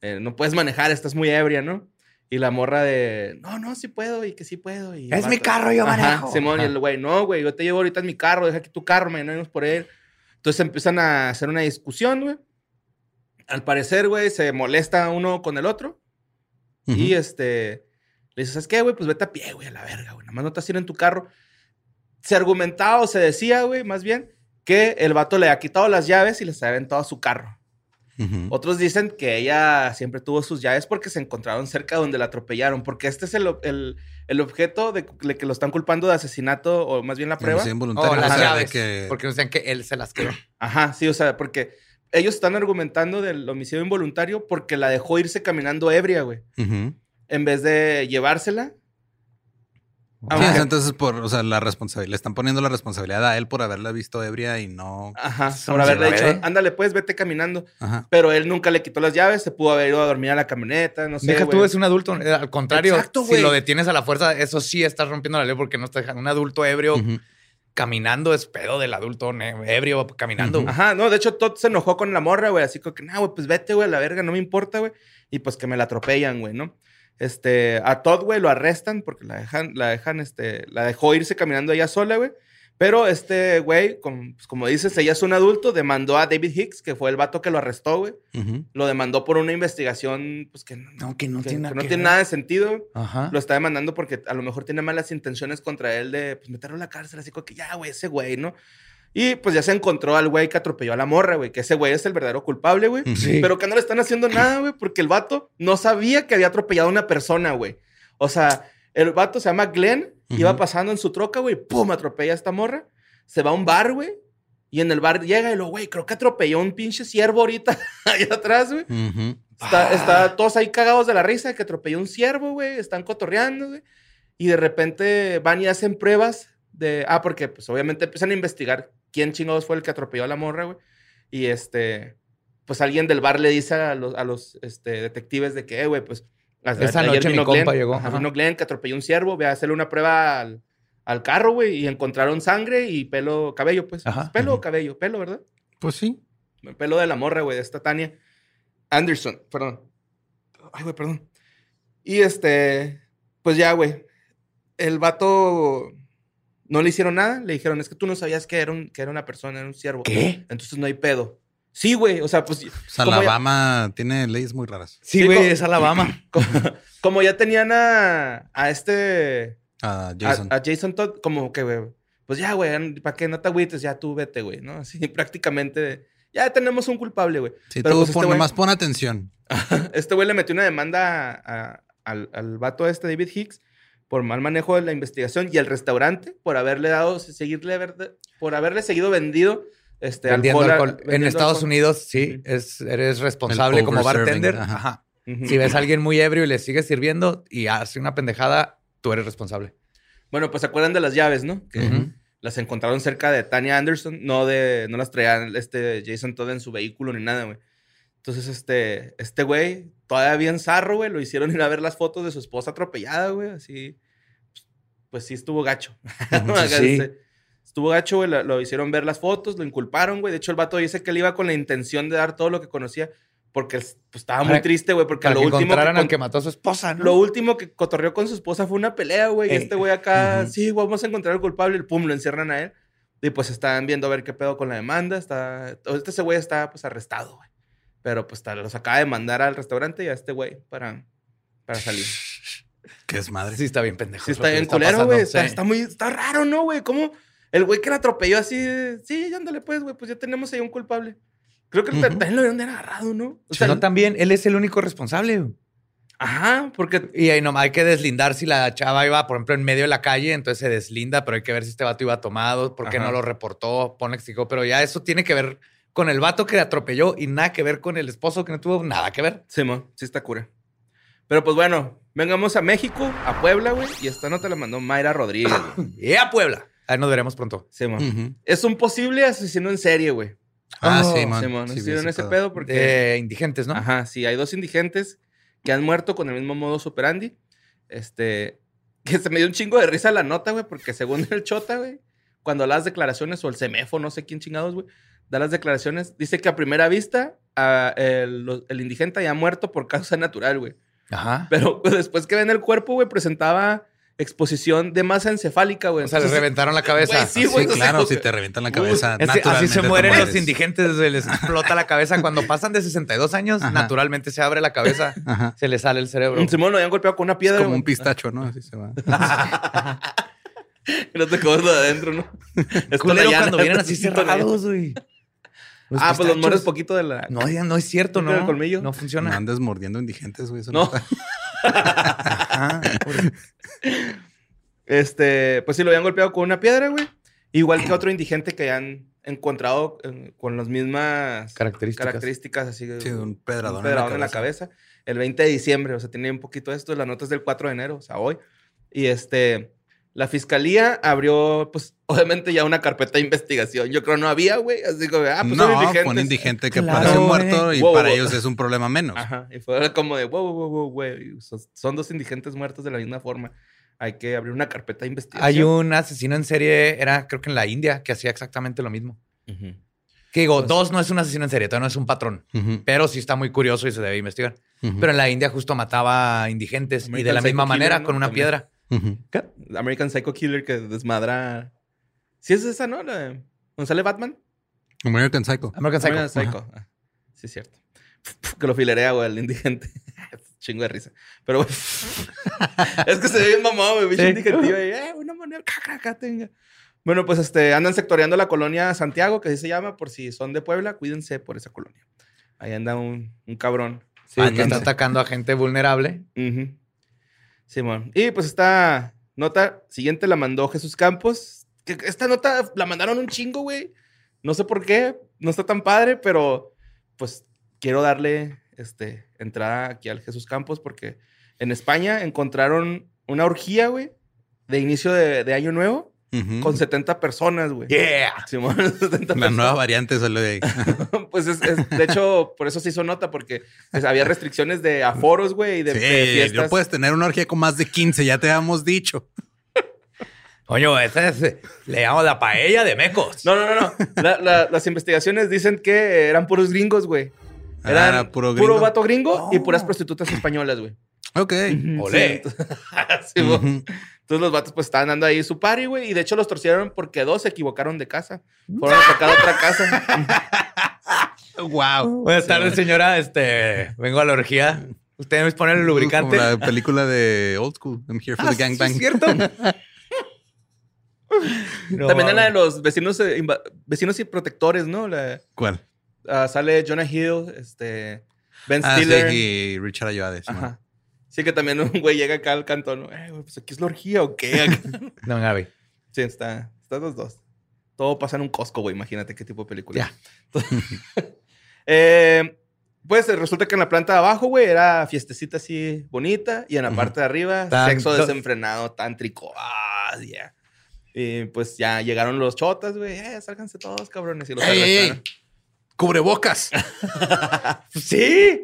Eh, no puedes manejar, estás muy ebria, ¿no? Y la morra de, no, no, sí puedo y que sí puedo. Y Es mi carro, yo Ajá, manejo. Simón, y el güey, no, güey, yo te llevo ahorita en mi carro, deja aquí tu carro, mañana vamos por él. Entonces empiezan a hacer una discusión, güey. Al parecer, güey, se molesta uno con el otro. Y este, le dices, ¿sabes qué, güey? Pues vete a pie, güey, a la verga, güey. Nada más no te ir en tu carro. Se argumentaba o se decía, güey, más bien, que el vato le ha quitado las llaves y les ha aventado a su carro. Otros dicen que ella siempre tuvo sus llaves porque se encontraron cerca donde la atropellaron. Porque este es el, el- el objeto de, de que lo están culpando de asesinato, o más bien la prueba. Homicidio involuntario, Oh, o las sea, de llaves. que- Porque decían que él se las quedó. Ajá, sí, o sea, porque ellos están argumentando del homicidio involuntario porque la dejó irse caminando ebria, güey. En vez de llevársela. Sí, sea, entonces por, o sea, la responsabilidad, le están poniendo la responsabilidad a él por haberla visto ebria y no. Ajá, por haberle dicho, ándale, pues, vete caminando. Ajá. Pero él nunca le quitó las llaves, se pudo haber ido a dormir a la camioneta, no sé. Deja güey. tú, es un adulto. eh, Al contrario, Exacto, si güey. lo detienes a la fuerza, eso sí estás rompiendo la ley porque no estás dejando un adulto ebrio caminando. Es pedo del adulto ebrio caminando. Ajá, no, de hecho, Todd se enojó con la morra, güey, así como que, no, güey, pues vete, güey, a la verga, no me importa, güey. Y pues que me la atropellan, güey, ¿no? Este, a Todd, güey, lo arrestan porque la dejan, la dejan, este, la dejó irse caminando ella sola, güey. Pero este güey, como, pues, como dices, ella es un adulto, demandó a David Hicks, que fue el vato que lo arrestó, güey. Lo demandó por una investigación, pues que no, No, que no que- tiene que no que tiene nada de sentido. Ajá. Lo está demandando porque a lo mejor tiene malas intenciones contra él de pues, meterlo a la cárcel, así como que ya, güey, ese güey, ¿no? Y pues ya se encontró al güey que atropelló a la morra, güey, que ese güey es el verdadero culpable, güey. Sí. Pero que no le están haciendo nada, güey, porque el vato no sabía que había atropellado a una persona, güey. O sea, el vato se llama Glenn, iba Ujú. pasando en su troca, güey, pum, atropella a esta morra, se va a un bar, güey, y en el bar llega y lo, güey, creo que atropelló a un pinche ciervo ahorita allá atrás, güey. Está, Ah. está todos ahí cagados de la risa de que atropelló un ciervo, güey. Están cotorreando, güey. Y de repente van y hacen pruebas de. Ah, porque pues obviamente empiezan a investigar quién chingados fue el que atropelló a la morra, güey. Y este. Pues alguien del bar le dice a los, a los este, detectives de que, eh, güey, pues. a- Esa ayer noche mi vino compa Glenn, llegó. ajá, vino Glenn que atropelló un ciervo, ve a hacerle una prueba al, al carro, güey, y encontraron sangre y pelo, cabello, pues. Ajá. Pelo o cabello, pelo, ¿verdad? Pues sí. El pelo de la morra, güey, de esta Tania Anderson, perdón. Ay, güey, perdón. Y este, pues ya, güey. El vato no le hicieron nada. Le dijeron, es que tú no sabías que era, un, que era una persona, era un siervo. ¿Qué? Entonces no hay pedo. Sí, güey. O sea, pues. O sea, como ya- Alabama tiene leyes muy raras. Sí, güey, es Alabama. Como, como ya tenían a, a este. A- Jason. A, Jason Todd, como que, güey. Pues ya, güey, ¿para qué no te agüites? Ya tú vete, güey, ¿no? Así prácticamente. Ya tenemos un culpable, güey. sí, pero tú pues este pon, nomás pon atención. Este güey le metió una demanda a- a- al, al vato este, David Hicks, por mal manejo de la investigación y al restaurante por haberle dado, seguirle, por haberle seguido vendido este, Vendiendo alcohol- alcohol. En Estados alcohol. Unidos, sí, es, eres responsable como bartender. ajá. Si ves a alguien muy ebrio y le sigues sirviendo y hace una pendejada, tú eres responsable. Bueno, pues se acuerdan de las llaves, ¿no? Que las encontraron cerca de Tanya Anderson, no de, no las traía este Jason Todd en su vehículo ni nada, güey. Entonces, este, este güey, todavía bien zarro, güey, lo hicieron ir a ver las fotos de su esposa atropellada, güey, así. Pues sí estuvo gacho. Acá, Sí. Estuvo gacho, güey, lo, lo hicieron ver las fotos, lo inculparon, güey. De hecho, el vato dice que él iba con la intención de dar todo lo que conocía, porque pues, estaba muy Para- triste, güey, porque lo que último que al que mató a su esposa, ¿no? lo último que cotorreó con su esposa fue una pelea, güey. Y Ey. este güey acá, Ujú. sí, vamos a encontrar al culpable. Y pum, lo encierran a él. Y pues están viendo a ver qué pedo con la demanda. Está... Este ese güey está pues arrestado, güey. Pero pues los acaba de mandar al restaurante y a este güey para, para salir. Que es madre. Sí, está bien pendejo. Sí, está que bien culero, güey. Está, está muy... Está raro, ¿no, güey? ¿Cómo? El güey que la atropelló así, de, sí, ándale pues, güey. Pues ya tenemos ahí un culpable. Creo que también lo habían agarrado, ¿no? O sea, no, también, él es el único responsable. güey. Ajá, porque... Y ahí nomás hay que deslindar si la chava iba, por ejemplo, en medio de la calle, entonces se deslinda, pero hay que ver si este vato iba tomado, por qué Ajá. no lo reportó, pone explicó, pero ya eso tiene que ver con el vato que atropelló y nada que ver con el esposo que no tuvo nada que ver. Sí, mo, sí está cura. Pero pues bueno, vengamos a México, a Puebla, güey. Y esta nota la mandó Mayra Rodríguez. Y a Puebla. Ahí nos veremos pronto. Sí, mo. Es un posible asesino en serie, güey. Ah, Oh, sí, man. Sí, mo, no Sí, vi estuvieron ese pedo. porque... De indigentes, ¿no? Ajá, sí, hay dos indigentes que han muerto con el mismo modo operandi. Este, que se me dio un chingo de risa la nota, güey, porque según el Chota, güey, cuando da las declaraciones, o el CEMEFO, no sé quién chingados, güey, da las declaraciones, dice que a primera vista a- el, indigente ya ha muerto por causa natural, güey. Ajá. Pero pues, después que ven el cuerpo, güey, presentaba exposición de masa encefálica, güey. O sea, le reventaron la cabeza. Güey, sí, Sí, güey, o sea, claro, si te revientan la cabeza. Es así se mueren los indigentes, se les explota la cabeza. Cuando pasan de 62 años, Ajá. naturalmente se abre la cabeza, Ajá. se le sale el cerebro. Un Simón lo habían golpeado con una Es piedra. como güey. un pistacho, ¿no? Así se va. Y no te lo de adentro, ¿no? Es Culero cuando vienen así es cerrados, güey. Los Ah, pues los mueres poquito de la. No, ya no es cierto, ¿No tiene ¿no? colmillo? No No funciona. andes mordiendo indigentes, güey. eso No. Ajá. Este, pues sí, lo habían golpeado con una piedra, güey. Igual que otro indigente que han encontrado eh, con las mismas Características. características, así de Sí, un pedradón, un pedradón en, la cabeza. El 20 de diciembre, o sea, tenía un poquito esto. La nota es del 4 de enero, o sea, hoy. Y este, la fiscalía abrió, pues, obviamente ya una carpeta de investigación. Yo creo no había, güey. Así como, ah, pues son no, indigentes. fue un indigente que Claro, parece muerto y Wow, para wow. ellos es un problema menos. Ajá. Y fue como de, wow, wow, wow, güey. Son, son dos indigentes muertos de la misma forma. Hay que abrir una carpeta de investigación. Hay un asesino en serie, era creo que en la India, que hacía exactamente lo mismo. Que digo, Pues- dos no es un asesino en serie, todavía no es un patrón, pero sí está muy curioso y se debe investigar. Pero en la India justo mataba a indigentes y de la misma manera Killer, ¿no? con una También. piedra. Ujú. American Psycho Killer que desmadra. Sí, es esa, ¿no? La de- ¿Dónde sale Batman? American Psycho. American Psycho. American Psycho. Ah, sí, es cierto. Que lo filerea, güey, el indigente. Chingo de risa. Pero, güey. es que se ve bien mamado, güey. Bicho Sí. indigentivo. Y, eh, una moneda. Acá, acá, tenga. Bueno, pues este, andan sectoreando la colonia Santiago, que así se llama, por si son de Puebla, cuídense por esa colonia. Ahí anda un, un cabrón. Sí, que está atacando a gente vulnerable. Ujú. Simón. Y pues esta nota siguiente la mandó Jesús Campos. Que esta nota la mandaron un chingo, güey. No sé por qué. No está tan padre, pero pues quiero darle este, entrada aquí al Jesús Campos porque en España encontraron una orgía, güey, de inicio de, de año nuevo Con 70 personas, güey. Yeah. Simón, 70 La personas. nueva variante salió de ahí. Pues es, es- de hecho, por eso se hizo nota, porque pues, había restricciones de aforos, güey, y de, de Sí, fiestas. no puedes tener una orgía con más de 15, ya te habíamos dicho. Coño, esta es, le llamamos la paella de mecos. No, no, no, no. La- la- las investigaciones dicen que eran puros gringos, güey. Ah, Eran era puro puro, gringo. vato gringo y Oh. puras prostitutas españolas, güey. Ok. Olé. Sí, entonces, sí, güey. Ujú. Entonces los vatos pues estaban dando ahí su party, güey. Y de hecho los torcieron porque dos se equivocaron de casa. Fueron a tocar otra casa. Wow. Buenas tardes, señora. Este, vengo a la orgía. Usted me pone el lubricante. Como la película de Old School. I'm here for Ah, the sí, gangbang. es cierto. No, También en la de los vecinos, eh, vecinos y protectores, ¿no? La- ¿Cuál? ah, sale Jonah Hill, este, Ben Ah, sí, Stiller. y Richard Ayoade. sí, Ajá. Sí, que también un güey llega acá al cantón. Eh, güey, pues aquí es la orgía o qué. No, Gaby. sí, está, está los dos. Todo pasa en un Costco, güey. Imagínate qué tipo de película. Ya. Eh, pues resulta que en la planta de abajo, güey, era fiestecita así bonita. Y en la parte de arriba, Tan- sexo desenfrenado, tántrico. Ah, yeah. Y pues ya llegaron los chotas, güey. Eh, sálganse todos, cabrones. Y los ¡Ey, ey. Cubrebocas. Sí.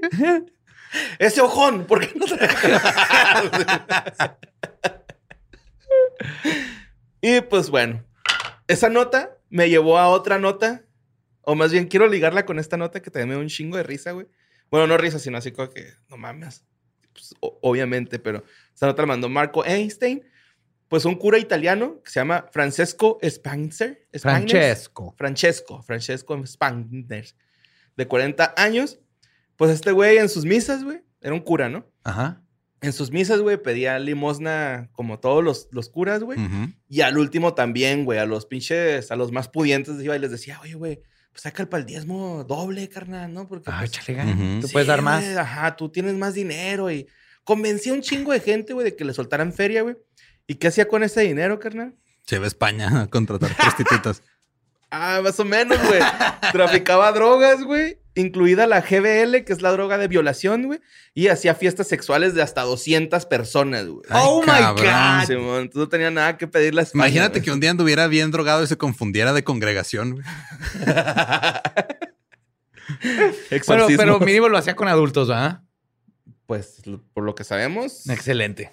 Ese ojón, ¿por qué no trae? y pues bueno, esa nota me llevó a otra nota, o más bien quiero ligarla con esta nota que también me da un chingo de risa, güey. Bueno, no risa, sino así como que, no mames. Pues, obviamente, pero esa nota la mandó Marco Einstein, pues un cura italiano que se llama Francesco Spanzer. Francesco. Francesco, Francesco Spangner, de 40 años. Pues este güey en sus misas, güey, era un cura, ¿no? Ajá. En sus misas, güey, pedía limosna como todos los, los curas, güey. Y al último también, güey, a los pinches, a los más pudientes iba y les decía, oye, güey, pues saca el pal diezmo doble, carnal, ¿no? Porque Ah, pues. Tú sí, puedes dar más. ajá, tú tienes más dinero y convencía a un chingo de gente, güey, de que le soltaran feria, güey. ¿Y qué hacía con ese dinero, carnal? Se va a España a contratar prostitutas. Ah, más o menos, güey. Traficaba drogas, güey. Incluida la GBL, que es la droga de violación, güey. Y hacía fiestas sexuales de hasta 200 personas, güey. Ay, Oh my cabrón. God. Simón, entonces no tenía nada que pedirle a España, Imagínate güey. que un día anduviera bien drogado y se confundiera de congregación. güey. Bueno, pero mínimo lo hacía con adultos, ¿verdad? Pues, por lo que sabemos... Excelente.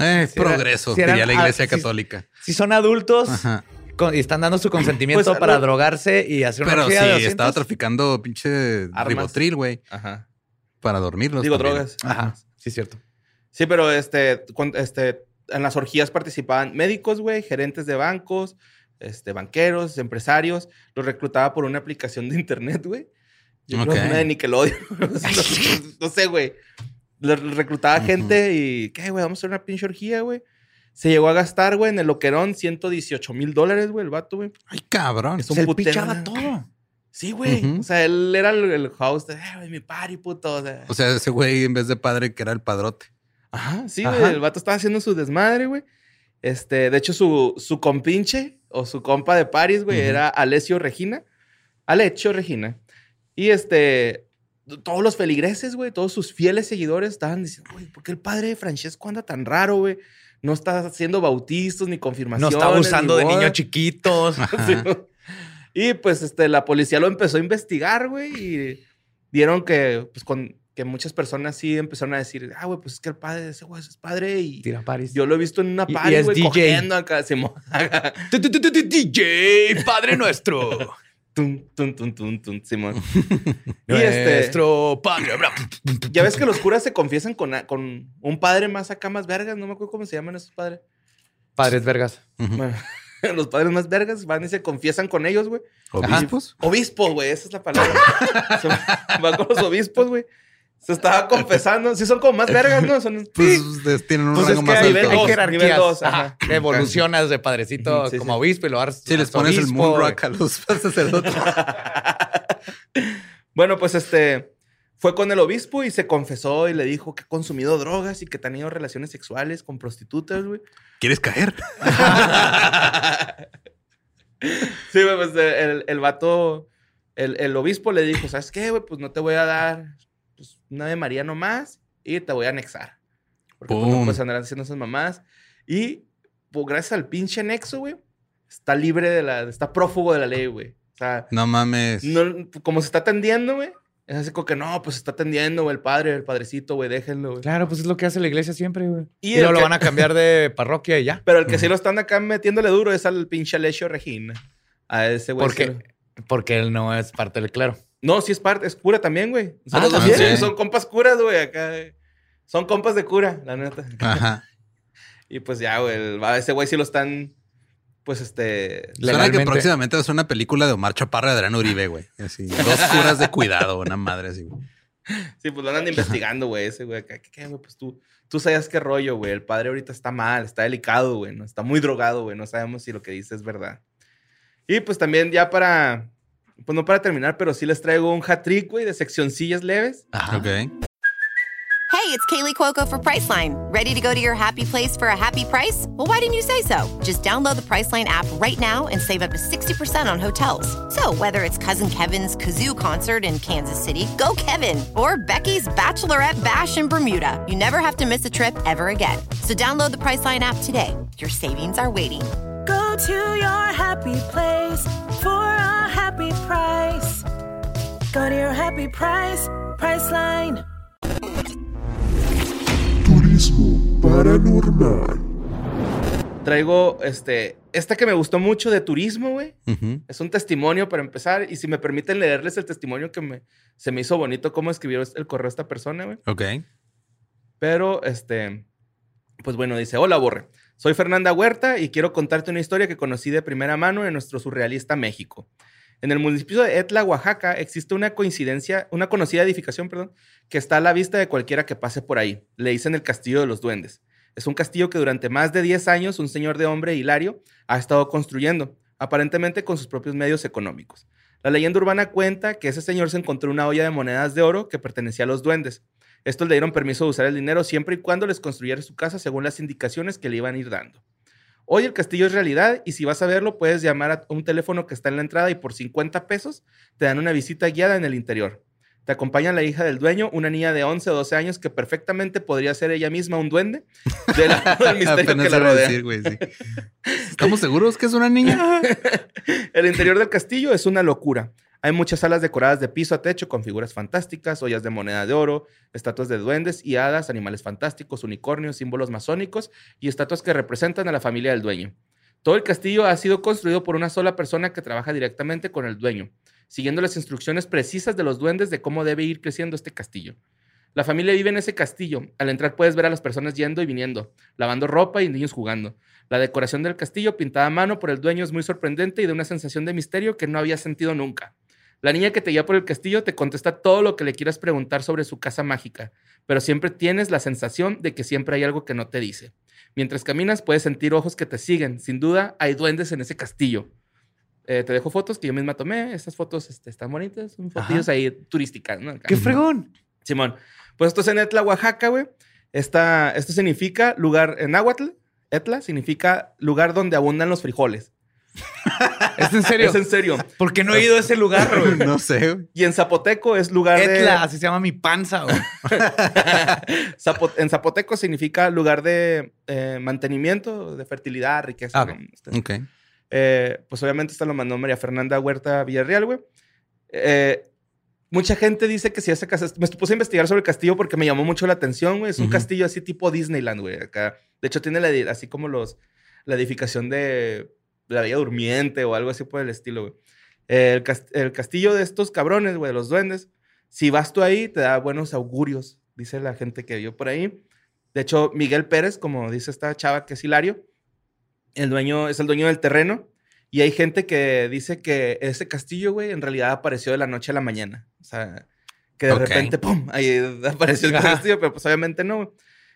Eh, Si era- progreso, si eran- diría la iglesia ah, si- católica. Si son adultos Ajá. Y están dando su consentimiento Pues, para lo- drogarse y hacer una Pero sí, de 200, estaba traficando pinche Armas. ribotril, güey, Ajá. para dormirlos. Digo, también. drogas. Ajá, sí, cierto. Sí, pero este, este, en las orgías participaban médicos, güey, gerentes de bancos, este, banqueros, empresarios. Los reclutaba por una aplicación de internet, güey. Yo creo Ok. que una de Nickelodeon. no, no sé, güey. Reclutaba gente y, ¿qué, güey? Vamos a hacer una pinche orgía, güey. Se llegó a gastar, güey, en el loquerón 118 mil dólares, güey, el vato, güey. Ay, cabrón. Es un Se putero, pichaba ¿no? todo. Sí, güey. O sea, él era el, el host de, "Eh, güey, mi party, puto. O sea, O sea, ese güey en vez de padre que era el padrote. Ajá, sí, Ajá. güey. El vato estaba haciendo su desmadre, güey. Este, de hecho, su, su compinche o su compa de Paris, güey, era Alessio Regina. Alessio Regina. Y este, todos los feligreses, güey, todos sus fieles seguidores estaban diciendo, güey, ¿por qué el padre de Francesco anda tan raro, güey? No está haciendo bautizos ni No confirmaciones. está abusando de bodas". niños chiquitos. Sí, y pues este, la policía lo empezó a investigar, güey, y dieron que, pues, con, que muchas personas sí empezaron a decir, ah, güey, pues es que el padre de ese güey es padre y Tira paris. yo lo he visto en una party, güey, cogiendo acá, DJ, Padre nuestro. Tun, tun, tun, tun, tun, Simón. y este, Nuestro Padre. Ya ves que los curas se confiesan con, con un padre más acá, más vergas, no me acuerdo cómo se llaman esos padres. Padres vergas. Bueno, los padres más vergas van y se confiesan con ellos, güey. ¿Obispos? Obispos, güey, esa es la palabra. Se va con los obispos, güey. Se estaba confesando. Sí, son como más vergas, ¿no? Son. Pues tienen un Pues es rango que más hay, alto. hay dos, jerarquías. nivel dos, Ajá. ajá. Evolucionas de padrecito sí, como sí. obispo y lo harás. Si les pones el moonrock a los sacerdotes. Bueno, pues este. Fue con el obispo y se confesó y le dijo que ha consumido drogas y que ha tenido relaciones sexuales con prostitutas, güey. ¿Quieres caer? Sí, güey, pues el, el vato, el, el obispo le dijo, ¿sabes qué, güey? Pues no te voy a dar una de María nomás y te voy a anexar. Porque pues, no Pum. puedes andar haciendo esas mamás. Y pues gracias al pinche anexo, güey, está libre de la, está prófugo de la ley, güey. O sea, No mames. no, como se está atendiendo, güey, es así como que no, pues se está atendiendo, güey, el padre, el padrecito, güey, déjenlo, güey. Claro, pues es lo que hace la iglesia siempre, güey. Y Y, luego lo van a cambiar de parroquia y ya. Pero el que sí lo están acá metiéndole duro es al pinche Alessio Regina. A ese güey. Porque, porque él no es parte del clero. No, sí es parte, es cura también, güey. Son Ah, los dos, ¿también? sí, son compas curas, güey, acá. Son compas de cura, la neta. Ajá. Y pues ya, güey, el- ese güey sí lo están, pues este... Suena que próximamente va a ser una película de Omar Chaparro y Adrián Uribe, güey. Así, dos curas de cuidado, una madre así, güey. Sí, pues lo andan investigando, güey, ese güey. ¿Qué, qué, güey? Pues tú, tú sabes qué rollo, güey. El padre ahorita está mal, está delicado, güey, ¿no? Está muy drogado, güey. No sabemos si lo que dice es verdad. Y pues también ya para... Pues no para terminar, pero sí les traigo un hat trick, güey, de seccioncillas leves. Ajá. Ok. Hey, it's Kaylee Cuoco for Priceline. Ready to go to your happy place for a happy price? Well, why didn't you say so? Just download the Priceline app right now and save up to 60% on hotels. So, whether it's Cousin Kevin's Kazoo concert in Kansas City, go Kevin, or Becky's Bachelorette Bash in Bermuda, you never have to miss a trip ever again. So, download the Priceline app today. Your savings are waiting. Go to your happy place for a happy price. Go to your happy price, Priceline. Turismo paranormal. Traigo este, esta que me gustó mucho de turismo, güey. Es un testimonio para empezar. Y si me permiten leerles el testimonio que me, se me hizo bonito cómo escribió el correo esta persona, güey. Ok. Pero, este, pues bueno, dice, hola Borre, soy Fernanda Huerta y quiero contarte una historia que conocí de primera mano en nuestro surrealista México. En el municipio de Etla, Oaxaca, existe una coincidencia, una conocida edificación, perdón, que está a la vista de cualquiera que pase por ahí. Le dicen el Castillo de los Duendes. Es un castillo que durante más de 10 años un señor de hombre, Hilario, ha estado construyendo, aparentemente con sus propios medios económicos. La leyenda urbana cuenta que ese señor se encontró una olla de monedas de oro que pertenecía a los duendes. Estos le dieron permiso de usar el dinero siempre y cuando les construyera su casa según las indicaciones que le iban a ir dando. Hoy el castillo es realidad y si vas a verlo puedes llamar a un teléfono que está en la entrada y por 50 pesos te dan una visita guiada en el interior. Te acompaña la hija del dueño, una niña de 11 o 12 años que perfectamente podría ser ella misma un duende del, del misterio Apenas que la iba a rodea. decir, güey, sí. ¿Estamos seguros que es una niña? El interior del castillo es una locura. Hay muchas salas decoradas de piso a techo con figuras fantásticas, ollas de moneda de oro, estatuas de duendes y hadas, animales fantásticos, unicornios, símbolos masónicos y estatuas que representan a la familia del dueño. Todo el castillo ha sido construido por una sola persona que trabaja directamente con el dueño, siguiendo las instrucciones precisas de los duendes de cómo debe ir creciendo este castillo. La familia vive en ese castillo. Al entrar puedes ver a las personas yendo y viniendo, lavando ropa y niños jugando. La decoración del castillo pintada a mano por el dueño es muy sorprendente y de una sensación de misterio que no había sentido nunca. La niña que te guía por el castillo te contesta todo lo que le quieras preguntar sobre su casa mágica, pero siempre tienes la sensación de que siempre hay algo que no te dice. Mientras caminas puedes sentir ojos que te siguen. Sin duda hay duendes en ese castillo. Eh, te dejo fotos que yo misma tomé. Estas fotos este, están bonitas. Son fotillos ahí turísticas. ¡Qué fregón! Simón. Pues esto es en Etla, Oaxaca, güey. Esta, esto significa lugar en náhuatl. Etla significa lugar donde abundan los frijoles. ¿Es en serio? Es en serio. ¿Por qué no he ido a ese lugar, güey? No sé, güey. Y en zapoteco es lugar de... Etla, así se llama mi panza, güey. En zapoteco significa lugar de eh, mantenimiento, de fertilidad, riqueza. Ah, ¿no? ok. Este, Ok. eh, pues obviamente esto lo mandó María Fernanda Huerta Villarreal, güey. Eh, mucha gente dice que si ese castillo... Me puse a investigar sobre el castillo porque me llamó mucho la atención, güey. Es un Ujú. castillo así tipo Disneyland, güey. Acá. De hecho, tiene la así como los... La edificación de la Bella Durmiente o algo así por el estilo, güey. El, cas- el castillo de estos cabrones, güey, de los duendes. Si vas tú ahí, te da buenos augurios, dice la gente que vio por ahí. De hecho, Miguel Pérez, como dice esta chava que es Hilario, el dueño, es el dueño del terreno. Y hay gente que dice que ese castillo, güey, en realidad apareció de la noche a la mañana. O sea, que de repente, ¡pum! Ahí apareció el castillo, pero pues obviamente no. güey.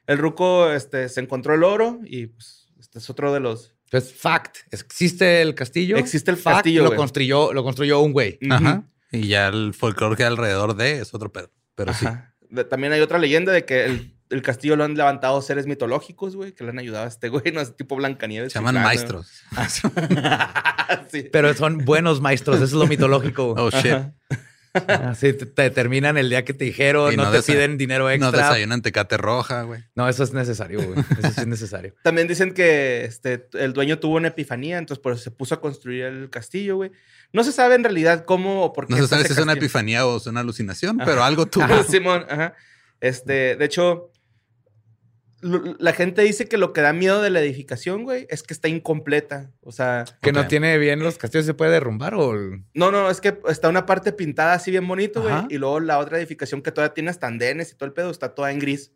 El ruco este, se encontró el oro y pues este es otro de los... Entonces, fact. ¿Existe el castillo? Existe el Fact, castillo, Lo güey. construyó, lo construyó un güey. Ajá. Y ya el folclore que hay alrededor de es otro pedo. Pero sí. Ajá. También hay otra leyenda de que el, el castillo lo han levantado seres mitológicos, güey, que le han ayudado a este güey, no es tipo Blancanieves. Se llaman maestros. sí. Pero son buenos maestros. Eso es lo mitológico. güey. Oh, shit. Ajá. Así te, te terminan el día que te dijeron, Y no, no te piden dinero No extra. desayunan tecate roja, güey. No, eso es necesario, güey. Eso sí es necesario. También dicen que este, el dueño tuvo una epifanía, entonces por eso se puso a construir el castillo, güey. No se sabe en realidad cómo o por qué. No se sabe si es una epifanía o es una alucinación, Ajá. pero algo tuvo. Ajá, Simón, ajá. Este, de hecho, la gente dice que lo que da miedo de la edificación, güey, es que está incompleta. O sea, Que no tiene bien los castillos, ¿se puede derrumbar o...? no, no, es que está una parte pintada así bien bonito, güey, y luego la otra edificación que todavía tiene hasta andenes y todo el pedo está toda en gris.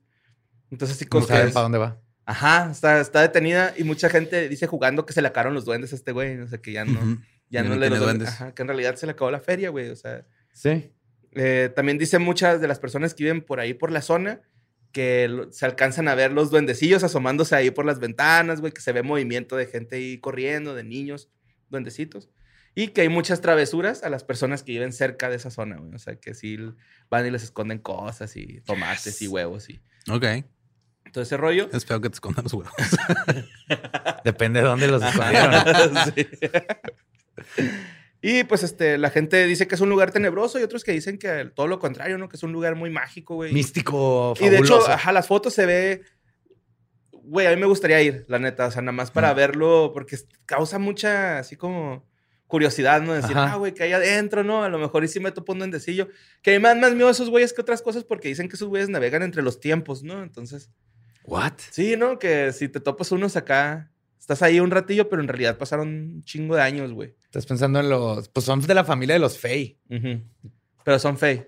Entonces, No como para dónde va. Ajá, está, está detenida y mucha gente dice jugando que se le acabaron los duendes a este güey, o sea, que ya no, Ujú. ya Ya no, no le los duendes. Ajá, que en realidad se le acabó la feria, güey, o sea, Sí. eh, también dicen muchas de las personas que viven por ahí por la zona que se alcanzan a ver los duendecillos asomándose ahí por las ventanas, güey, que se ve movimiento de gente ahí corriendo, de niños, duendecitos. Y que hay muchas travesuras a las personas que viven cerca de esa zona, güey. O sea, que sí van y les esconden cosas y tomates y huevos y... Ok. Todo ese rollo. Es feo que te escondan los huevos. Depende de dónde los escondieron. Sí. Y pues este, la gente dice que es un lugar tenebroso y otros que dicen que todo lo contrario, ¿no? Que es un lugar muy mágico, güey. Místico, Y de hecho, ajá, las fotos se ve. Güey, a mí me gustaría ir, la neta. O sea, nada más para verlo, porque causa mucha, así como curiosidad, ¿no? Decir, Ajá. ah, güey, que hay adentro, ¿no? A lo mejor y sí me topo un duendecillo. Que hay más, más miedo a esos güeyes que otras cosas porque dicen que esos güeyes navegan entre los tiempos, ¿no? Entonces, What? sí, ¿no? Que si te topas unos acá, estás ahí un ratillo, pero en realidad pasaron un chingo de años, güey. Estás pensando en los. Pues son de la familia de los Fey. Pero son fey.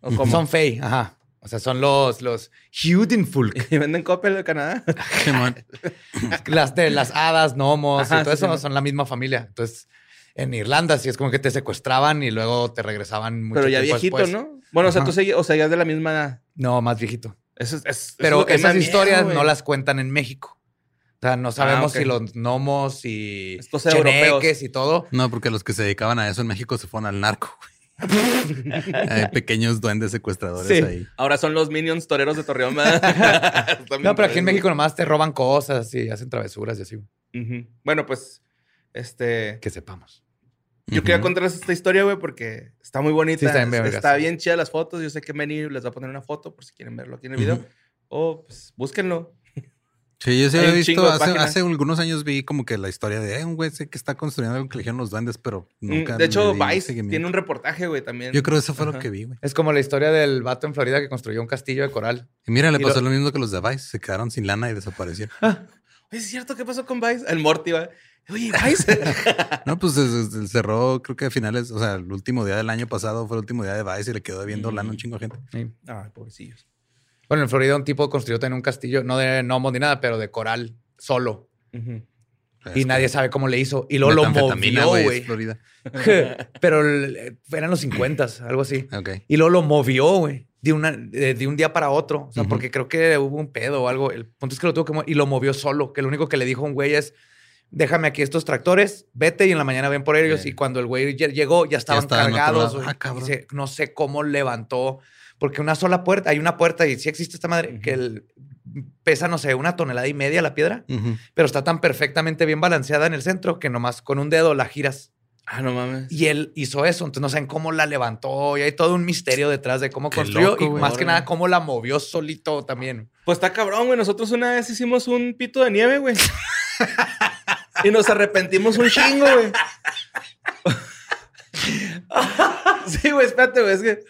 ¿O cómo? Son Fey, ajá. O sea, son los, los. ¿Y venden Coppel de Canadá? Las de las hadas, gnomos Ajá, y todo sí, eso sí. son la misma familia. Entonces, en Irlanda sí es como que te secuestraban y luego te regresaban mucho Pero ya tiempo viejito, después. ¿no? Bueno, o sea, tú seguías, o sea, ya es de la misma edad. No, más viejito. Eso es, es- eso es Pero esas historias no las cuentan en México. O sea, no sabemos ok. si los gnomos y Es cosa de europeos. cheneques y todo. No, porque los que se dedicaban a eso en México se fueron al narco. Hay pequeños duendes secuestradores Sí. ahí. Ahora son los minions toreros de Torreón. No, pero aquí en México nomás te roban cosas y hacen travesuras y así. Bueno, pues, este... Que sepamos. Yo quería contarles esta historia, güey, porque está muy bonita. Sí, está bien está, bien chida las fotos. Yo sé que Manny les va a poner una foto por si quieren verlo aquí en el video. O, pues, búsquenlo. Sí, yo sí un chingo visto, hace, hace algunos años vi como que la historia de eh, un güey sé que está construyendo algo que le dijeron los duendes, pero Mm, nunca. de hecho, Vice tiene un reportaje, güey, también. Yo creo que eso fue lo que vi, güey. Es como la historia del vato en Florida que construyó un castillo de coral. Y mira, le Y pasó lo- lo... mismo que los de Vice. Se quedaron sin lana y desaparecieron. Oye, ¿Es cierto qué pasó con Vice? El Morty, va. Oye, Vice. no, pues se, se- se cerró, creo que a finales, o sea, el último día del año pasado fue el último día de Vice y le quedó debiendo lana a un chingo de gente. Sí. Ay, pobrecillos. Bueno, en Florida un tipo construyó también un castillo, no de gnomos ni nada, pero de coral solo. Ujú. Y nadie sabe cómo le hizo. Y luego lo movió, güey. Florida. Pero el- eran los 50, algo así. Ok. Y luego lo movió, güey. De, una, de, de un día para otro. O sea, porque creo que hubo un pedo o algo. El punto es que lo tuvo que mover y lo movió solo. Que lo único que le dijo a un güey es: déjame aquí estos tractores, vete y en la mañana ven por ellos. Y cuando el güey lle- llegó, ya estaban estaba cargados. güey. Ah, no sé cómo levantó. Porque una sola puerta, hay una puerta y sí existe esta madre que el- pesa, no sé, una tonelada y media la piedra, pero está tan perfectamente bien balanceada en el centro que nomás con un dedo la giras. Ah, no mames. Y él hizo eso, entonces no saben cómo la levantó y hay todo un misterio detrás de cómo Qué construyó loco, y güey. más que nada cómo la movió solito también. Pues está cabrón, güey. Nosotros una vez hicimos un pito de nieve, güey. y nos arrepentimos un chingo, güey. sí, güey, espérate, güey. Es que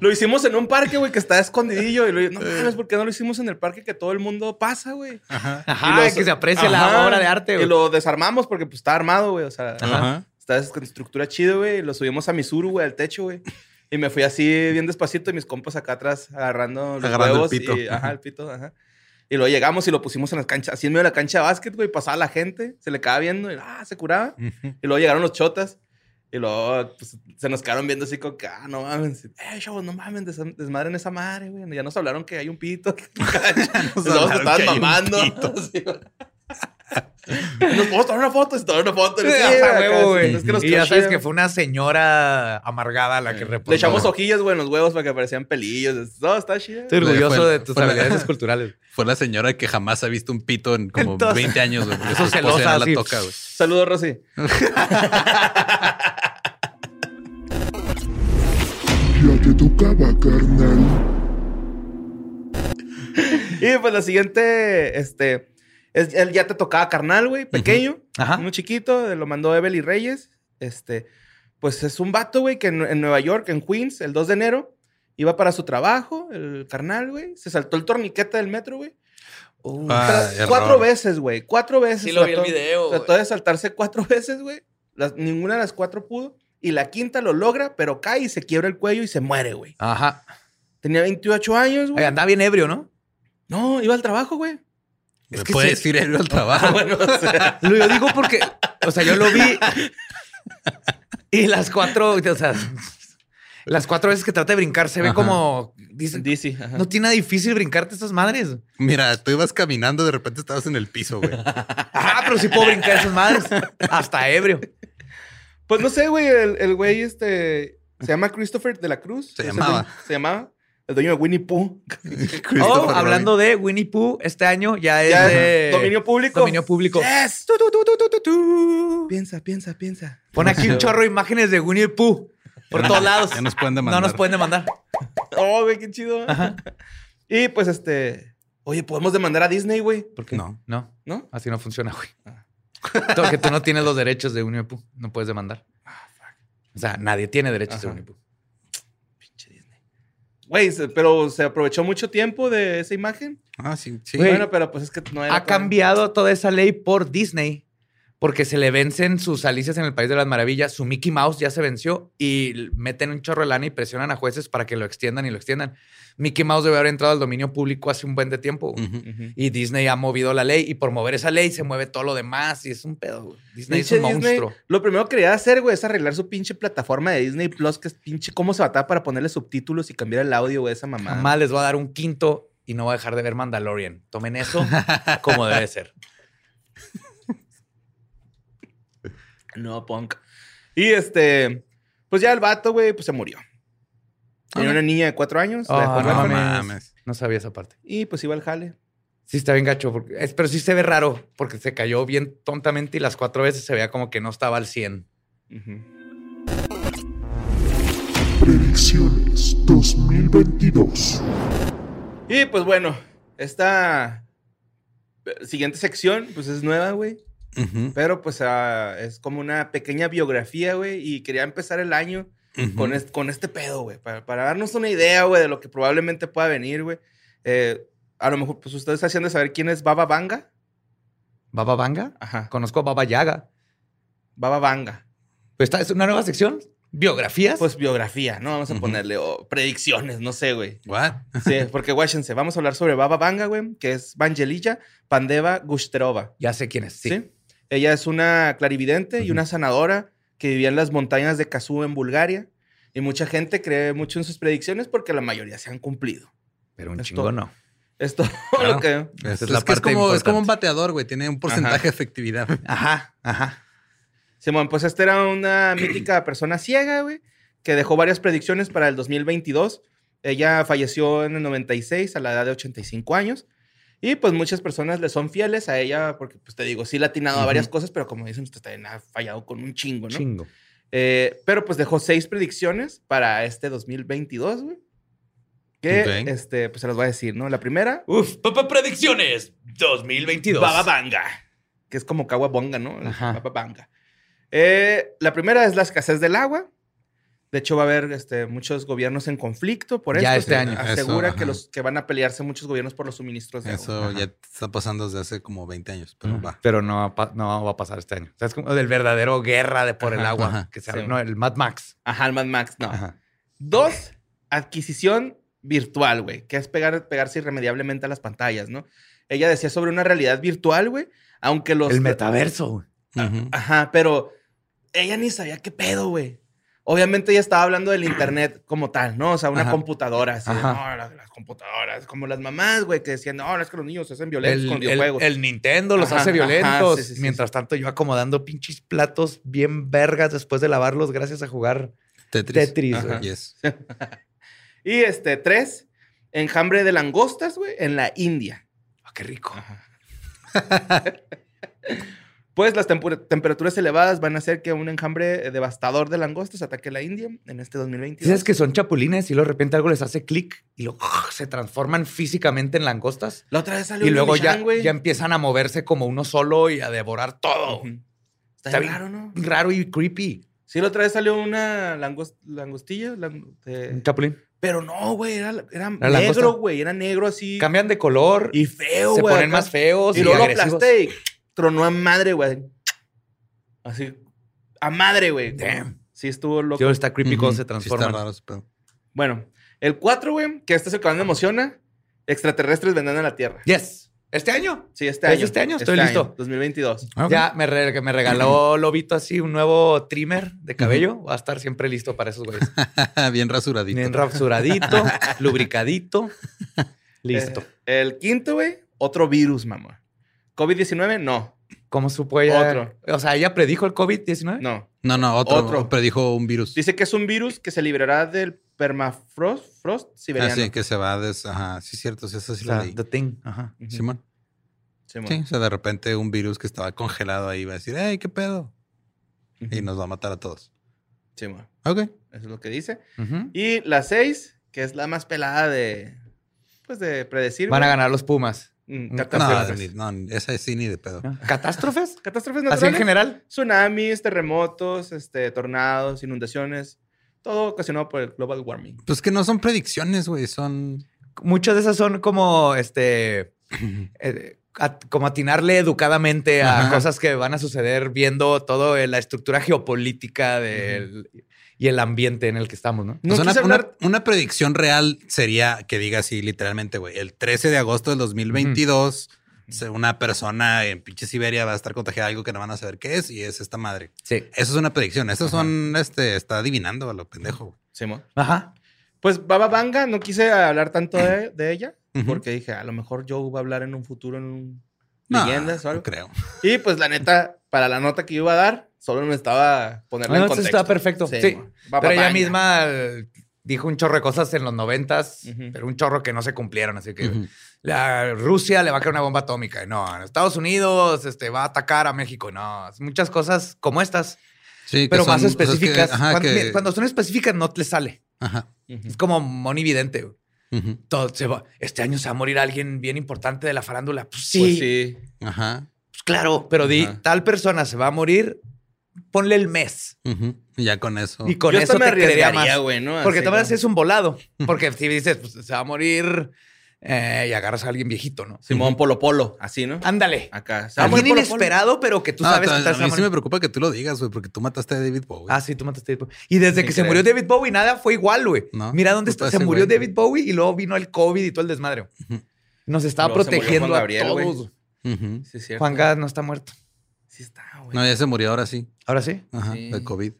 lo hicimos en un parque, güey, que está escondidillo. Y lo, no mames, ¿por qué no lo hicimos en el parque que todo el mundo pasa, güey? Ajá. Ajá, los- que se aprecie Ajá. la obra de arte, Y güey. lo desarmamos porque pues está armado, güey. O sea, Ajá. está con estructura chida, güey. y Lo subimos a Misuru, güey, al techo, güey. Y me fui así bien despacito y mis compas acá atrás agarrando los Agarrando el huevos. pito. Y, ajá, el pito, ajá. Y luego llegamos y lo pusimos en la cancha, así en medio de la cancha de básquet, güey. Pasaba la gente, se le quedaba viendo y ah, se curaba. Y luego llegaron los chotas. Y luego pues, se nos quedaron viendo así como que, ah, no mames. Eh, chavos, no mames, des- desmadren esa madre, güey. Ya nos hablaron que hay un pito. Nos estaban mamando. Nos podemos tomar una foto, y se tomaron una foto. Sí, huevo, güey. es que nos y ya sabes chido. que fue una señora amargada la que reportó. Le echamos hojillas, güey, en los huevos para que parecían pelillos. No, está chido. Estoy orgulloso Fue- de tus fue habilidades esculturales. Fue la señora que jamás ha visto un pito en como Entonces- 20 años, güey. Eso celosa, ya la toca, güey. Saludos, Rosy. Ya te tocaba, carnal. Y pues la siguiente, este, es, él ya te tocaba carnal, güey, pequeño, Ajá. uno chiquito, lo mandó Evelyn Reyes. Este, pues es un vato, güey, que en, en Nueva York, en Queens, el 2 de enero, iba para su trabajo, el carnal, güey, se saltó el torniquete del metro, güey. Ah, Tra- error. cuatro veces, güey, cuatro veces. Sí lo vi el video, Trató de saltarse cuatro veces, güey. Ninguna de las cuatro pudo. Y la quinta lo logra, pero cae y se quiebra el cuello y se muere, güey. Ajá. Tenía 28 años, güey. Andaba bien ebrio, ¿no? No, iba al trabajo, güey. Es que puedes sí. ir ebrio al trabajo. Bueno, o sea, Lo yo digo porque, o sea, yo lo vi y las cuatro, o sea, las cuatro veces que trata de brincar se ve Ajá. como, ajá. no tiene nada difícil brincarte estas madres. Mira, tú ibas caminando, de repente estabas en el piso, güey. Ajá, pero sí puedo brincar esas madres. Hasta ebrio. Pues no sé, güey. El, el güey, este. Se llama Christopher de la Cruz. Se llamaba. Se llamaba. El dueño de Winnie Pooh. Oh, hablando de Winnie Pooh, este año ya es Ya, de dominio público. Dominio público. Yes. Tu, tu, tu, tu, tu, tu, tu. Piensa, piensa, piensa. Pon aquí un chorro de imágenes de Winnie Pooh por todos lados. Ya nos pueden demandar. No nos pueden demandar. Oh, güey, qué chido. Y pues este. Oye, podemos demandar a Disney, güey. ¿Por qué? No. No, ¿No? así no funciona, güey. Porque tú no tienes los derechos de Winnie Pooh. No puedes demandar. O sea, nadie tiene derechos de Ajá. Winnie Pooh. Güey, pero se aprovechó mucho tiempo de esa imagen. Ah, sí, sí. Güey. Bueno, pero pues es que no era. Ha cambiado toda esa ley por Disney porque se le vencen sus Alicias en el País de las Maravillas. Su Mickey Mouse ya se venció y meten un chorro de lana y presionan a jueces para que lo extiendan y lo extiendan. Mickey Mouse debe haber entrado al dominio público hace un buen de tiempo. Y Disney ha movido la ley y por mover esa ley se mueve todo lo demás y es un pedo. güey. Disney Pinche es un Disney, monstruo. lo primero que quería hacer, güey, es arreglar su pinche plataforma de Disney Plus, que es pinche cómo se batalla para ponerle subtítulos y cambiar el audio, güey, esa mamá. Jamás les voy a dar un quinto y no voy a dejar de ver Mandalorian. Tomen eso como debe ser. No, punk. Y este, pues ya el vato, güey, pues se murió. Tenía una niña de cuatro años, Ah, no huérfana, mames. No sabía esa parte. y pues iba al jale. Sí, está bien gacho. porque- es- pero sí se ve raro porque se cayó bien tontamente y las cuatro veces se veía como que no estaba al 100. Ujú. Predicciones 2022. Y pues bueno, esta eh, siguiente sección, pues es nueva, güey. Ujú. Pero pues ah, es como una pequeña biografía, güey. Y quería empezar el año Con, este, con este pedo, güey. Para, para darnos una idea, güey, de lo que probablemente pueda venir, güey. Eh, a lo mejor, pues ustedes hacían de saber quién es Baba Vanga. ¿Baba Vanga? Ajá. Conozco a Baba Yaga. Baba Vanga. Pues esta es una nueva sección. Biografías. Pues biografía, ¿no? Vamos a ponerle o predicciones, no sé, güey. What? Sí, porque guáchense, vamos a hablar sobre Baba Vanga, güey, que es Vangelilla Pandeva Gushterova. ya sé quién es. Sí. ¿sí? Ella es una clarividente y una sanadora que vivía en las montañas de Kazú en Bulgaria. Y mucha gente cree mucho en sus predicciones porque la mayoría se han cumplido. Pero un Esto- chingo no. Esto Claro. lo que... Es, Esa es es la que es parte como, es como un bateador, güey. Tiene un porcentaje Ajá. de efectividad. Ajá, ajá. Simón, pues esta era una mítica persona ciega, güey, que dejó varias predicciones para el 2022. Ella falleció en el 96 a la edad de 85 años. Y pues muchas personas le son fieles a ella porque, pues te digo, sí le ha atinado a varias cosas, pero como dicen, pues también ha fallado con un chingo, ¿no? Chingo. Eh, pero pues dejó seis predicciones para este 2022, güey. Que, este, pues se los voy a decir, ¿no? La primera, Uf, Papá Predicciones 2022. Baba Banga, que es como Kawabonga, ¿no? Ajá. Baba Banga. Eh, la primera es la escasez del agua. De hecho, va a haber este, muchos gobiernos en conflicto por Ya esto. este Se año. Asegura Eso, que, ajá. los, que van a pelearse muchos gobiernos por los suministros de agua. Eso ya está pasando desde hace como 20 años, pero va. Pero no, va a pa- no va a pasar este año. O sea, es como del verdadero guerra de por el agua. ajá. Que se Sí. no, el Mad Max. Ajá, el Mad Max, no. Ajá. Dos, adquisición virtual, güey, que es pegar, pegarse irremediablemente a las pantallas, ¿no? Ella decía sobre una realidad virtual, güey, aunque los... El metaverso. güey. Ujú. Ajá, pero ella ni sabía qué pedo, güey. Obviamente ella estaba hablando del internet como tal, ¿no? O sea, una Ajá. computadora, así, Ajá. no, las, las computadoras, como las mamás, güey, que decían, no, no, es que los niños se hacen violentos El, con el- videojuegos. el Nintendo los Ajá, hace violentos. sí, sí, sí, Mientras tanto, yo acomodando pinches platos bien vergas después de lavarlos gracias a jugar Tetris. Tetris. Ajá. güey. Yes. Y este, tres, enjambre de langostas, güey, en la India. Ah, qué rico. Pues las temperaturas elevadas van a hacer que un enjambre eh, devastador de langostas ataque la India en este 2022. ¿Sabes que son chapulines y luego de repente algo les hace clic y luego se transforman físicamente en langostas? La otra vez salió Y luego ya, ya empiezan a moverse como uno solo y a devorar todo. Ujú. Está, Está bien bien raro, ¿no? Raro y creepy. Sí, la otra vez salió una langos- langostilla, lang- de- Un chapulín. pero no, güey, era, era ¿Era langosta? negro, güey, era negro así. Cambian de color y feo, se güey. ponen acá. más feos Y y, luego lo aplasté tronó a madre, güey. Así, a madre, güey. Damn. Sí, estuvo loco. Yo está creepy cuando Ujú. se Sí transforman. está raro ese pedo. Bueno, el 4, güey, que este es el que más me emociona. Extraterrestres vendrán a la Tierra. Yes. ¿Este año? Sí, este ¿Es año. este año? Estoy listo. 2022. Ah, ok. Ya me, re- que me regaló Lobito así un nuevo trimmer de cabello. Va a estar siempre listo para esos güeyes. Bien rasuradito. Bien rasuradito, lubricadito. Listo. Eh, el quinto, güey, otro virus, mamá. COVID-19, no. ¿Cómo supo ella? Otro. O sea, ¿ella predijo el COVID-19? No. No, no, otro. Otro. Predijo un virus. Dice que es un virus que se librará del permafrost frost Ah, siberiano. sí, que se va des... Ajá, sí, cierto, sí, eso sí O lo sea, leí. The Thing. Ajá. Simón. Simón. Sí, o sea, de repente un virus que estaba congelado ahí va a decir, hey, ¿qué pedo? Y nos va a matar a todos. Simón. Ok. Eso es lo que dice. Y la 6, que es la más pelada de. Pues de predecir. Van a ganar los Pumas. Mm, No, No, catástrofes. ni- no, esa sí ni de pedo. ¿No? ¿Catástrofes? Catástrofes Así en naturales. general. Tsunamis, terremotos, este, tornados, inundaciones. Todo ocasionado por el global warming. Pues que no son predicciones, güey, son... Muchas de esas son como este. eh, como atinarle educadamente a Ajá. cosas que van a suceder viendo todo la estructura geopolítica del, y el ambiente en el que estamos, ¿no? No O sea, una, hablar- una- una predicción real sería que diga así literalmente, güey, el 13 de agosto del 2022, se- una persona en pinche Siberia va a estar contagiada de algo que no van a saber qué es y es esta madre. Sí. Eso es una predicción. Esas son, este, está adivinando a lo pendejo. güey. Simón. Ajá. Pues Baba Vanga, no quise hablar tanto de, de ella. Porque dije, a lo mejor Joe va a hablar en un futuro en un No, leyendas o algo. no creo. Y pues la neta, para la nota que iba a dar, solo necesitaba ponerla No, en no, contexto. está perfecto. Sí. Pero ella misma dijo un chorro de cosas en los noventas, pero un chorro que no se cumplieron. Así que la Rusia le va a caer una bomba atómica. No, Estados Unidos este, va a atacar a México. No, muchas cosas como estas, Sí, que pero más que- específicas. ajá, cuando, que- cuando son específicas no te sale. Ajá. Es como monividente. Todo se va- este año se va a morir alguien bien importante de la farándula. Pues sí, Pues sí. Ajá. Pues claro, pero di, Ajá. tal persona se va a morir, ponle el mes. Ujú. Y ya con eso. Y con Yo eso me te creería más. Porque también como- es un volado. Porque si dices, pues se va a morir eh, y agarras a alguien viejito, ¿no? Simón Polo Polo, así, ¿no? Ándale. Acá. A Alguien inesperado, pero que tú No, sabes a- te a mí a sí me preocupa que tú lo digas, güey, porque tú mataste a David Bowie. Ah, sí, tú mataste a David Bowie. Y desde ¿Qué que se murió David Bowie, nada fue igual, güey. No, Mira dónde puta está. Se murió güey. David Bowie y luego vino el COVID y todo el desmadre. Nos estaba Luego protegiendo a Gabriel, güey. Todos. Ujú. Sí, es cierto. Juan Gas no está muerto. Sí está, güey. No, ya se murió ahora sí. Ahora sí. Ajá, Sí. de COVID.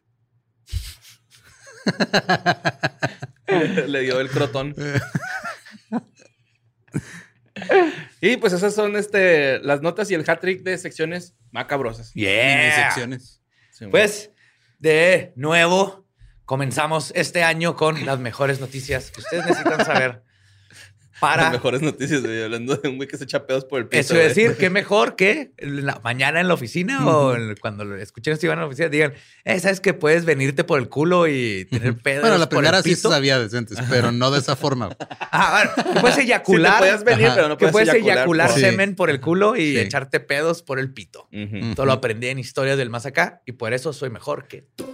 Le dio el crotón. y pues esas son este, las notas y el hat trick de secciones macabrosas. Yeah. secciones. Pues, de nuevo, comenzamos este año con las mejores noticias que ustedes necesitan saber para Las mejores noticias, güey. Hablando de un güey que se echa pedos por el piso. Eso a güey. decir, qué mejor que la mañana en la oficina o cuando escuchen esto y van a la oficina, digan, eh, sabes que puedes venirte por el culo y tener pedos. Bueno, la primera sí se pito?" sabía decentes, pero no de esa forma. güey. Ah, bueno, que puedes Sí, eyacular. puedes venir, Ajá. pero no que puedes, puedes eyacular, por- semen por el culo y Sí. echarte pedos por el pito. Ujú. Todo lo aprendí en historias del más acá y por eso soy mejor que tú.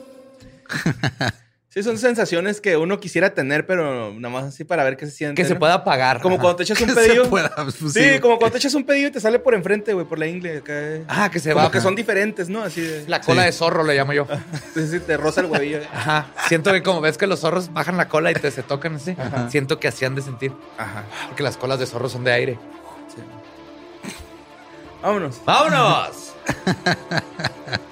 Sí, son sensaciones que uno quisiera tener, pero nada más así para ver qué se siente. Que se pueda pagar. Como Ajá. cuando te echas un Que pedillo. se pueda, pues, sí, como cuando te echas un pedillo y te sale por enfrente, güey, por la ingle. Acá. Ah, que se como va. que son diferentes, ¿no? Así de. La cola Sí. de zorro le llamo yo. Sí, sí, te roza el huevillo. Ajá. Siento que como ves que los zorros bajan la cola y te se tocan así. Ajá. Siento que así han de sentir. Ajá. Porque las colas de zorro son de aire. Vámonos. ¡Vámonos!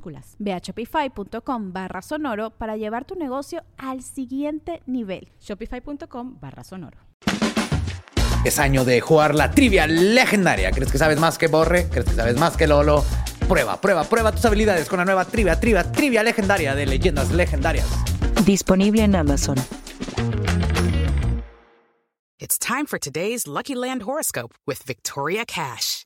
Ve a shopify.com barra sonoro para llevar tu negocio al siguiente nivel. Shopify.com barra sonoro. Es año de jugar la trivia legendaria. ¿Crees que sabes más que Borre? ¿Crees que sabes más que Lolo? Prueba, prueba, prueba tus habilidades con la nueva trivia, trivia, trivia legendaria de leyendas legendarias. Disponible en Amazon. It's time for today's Lucky Land horoscope with Victoria Cash.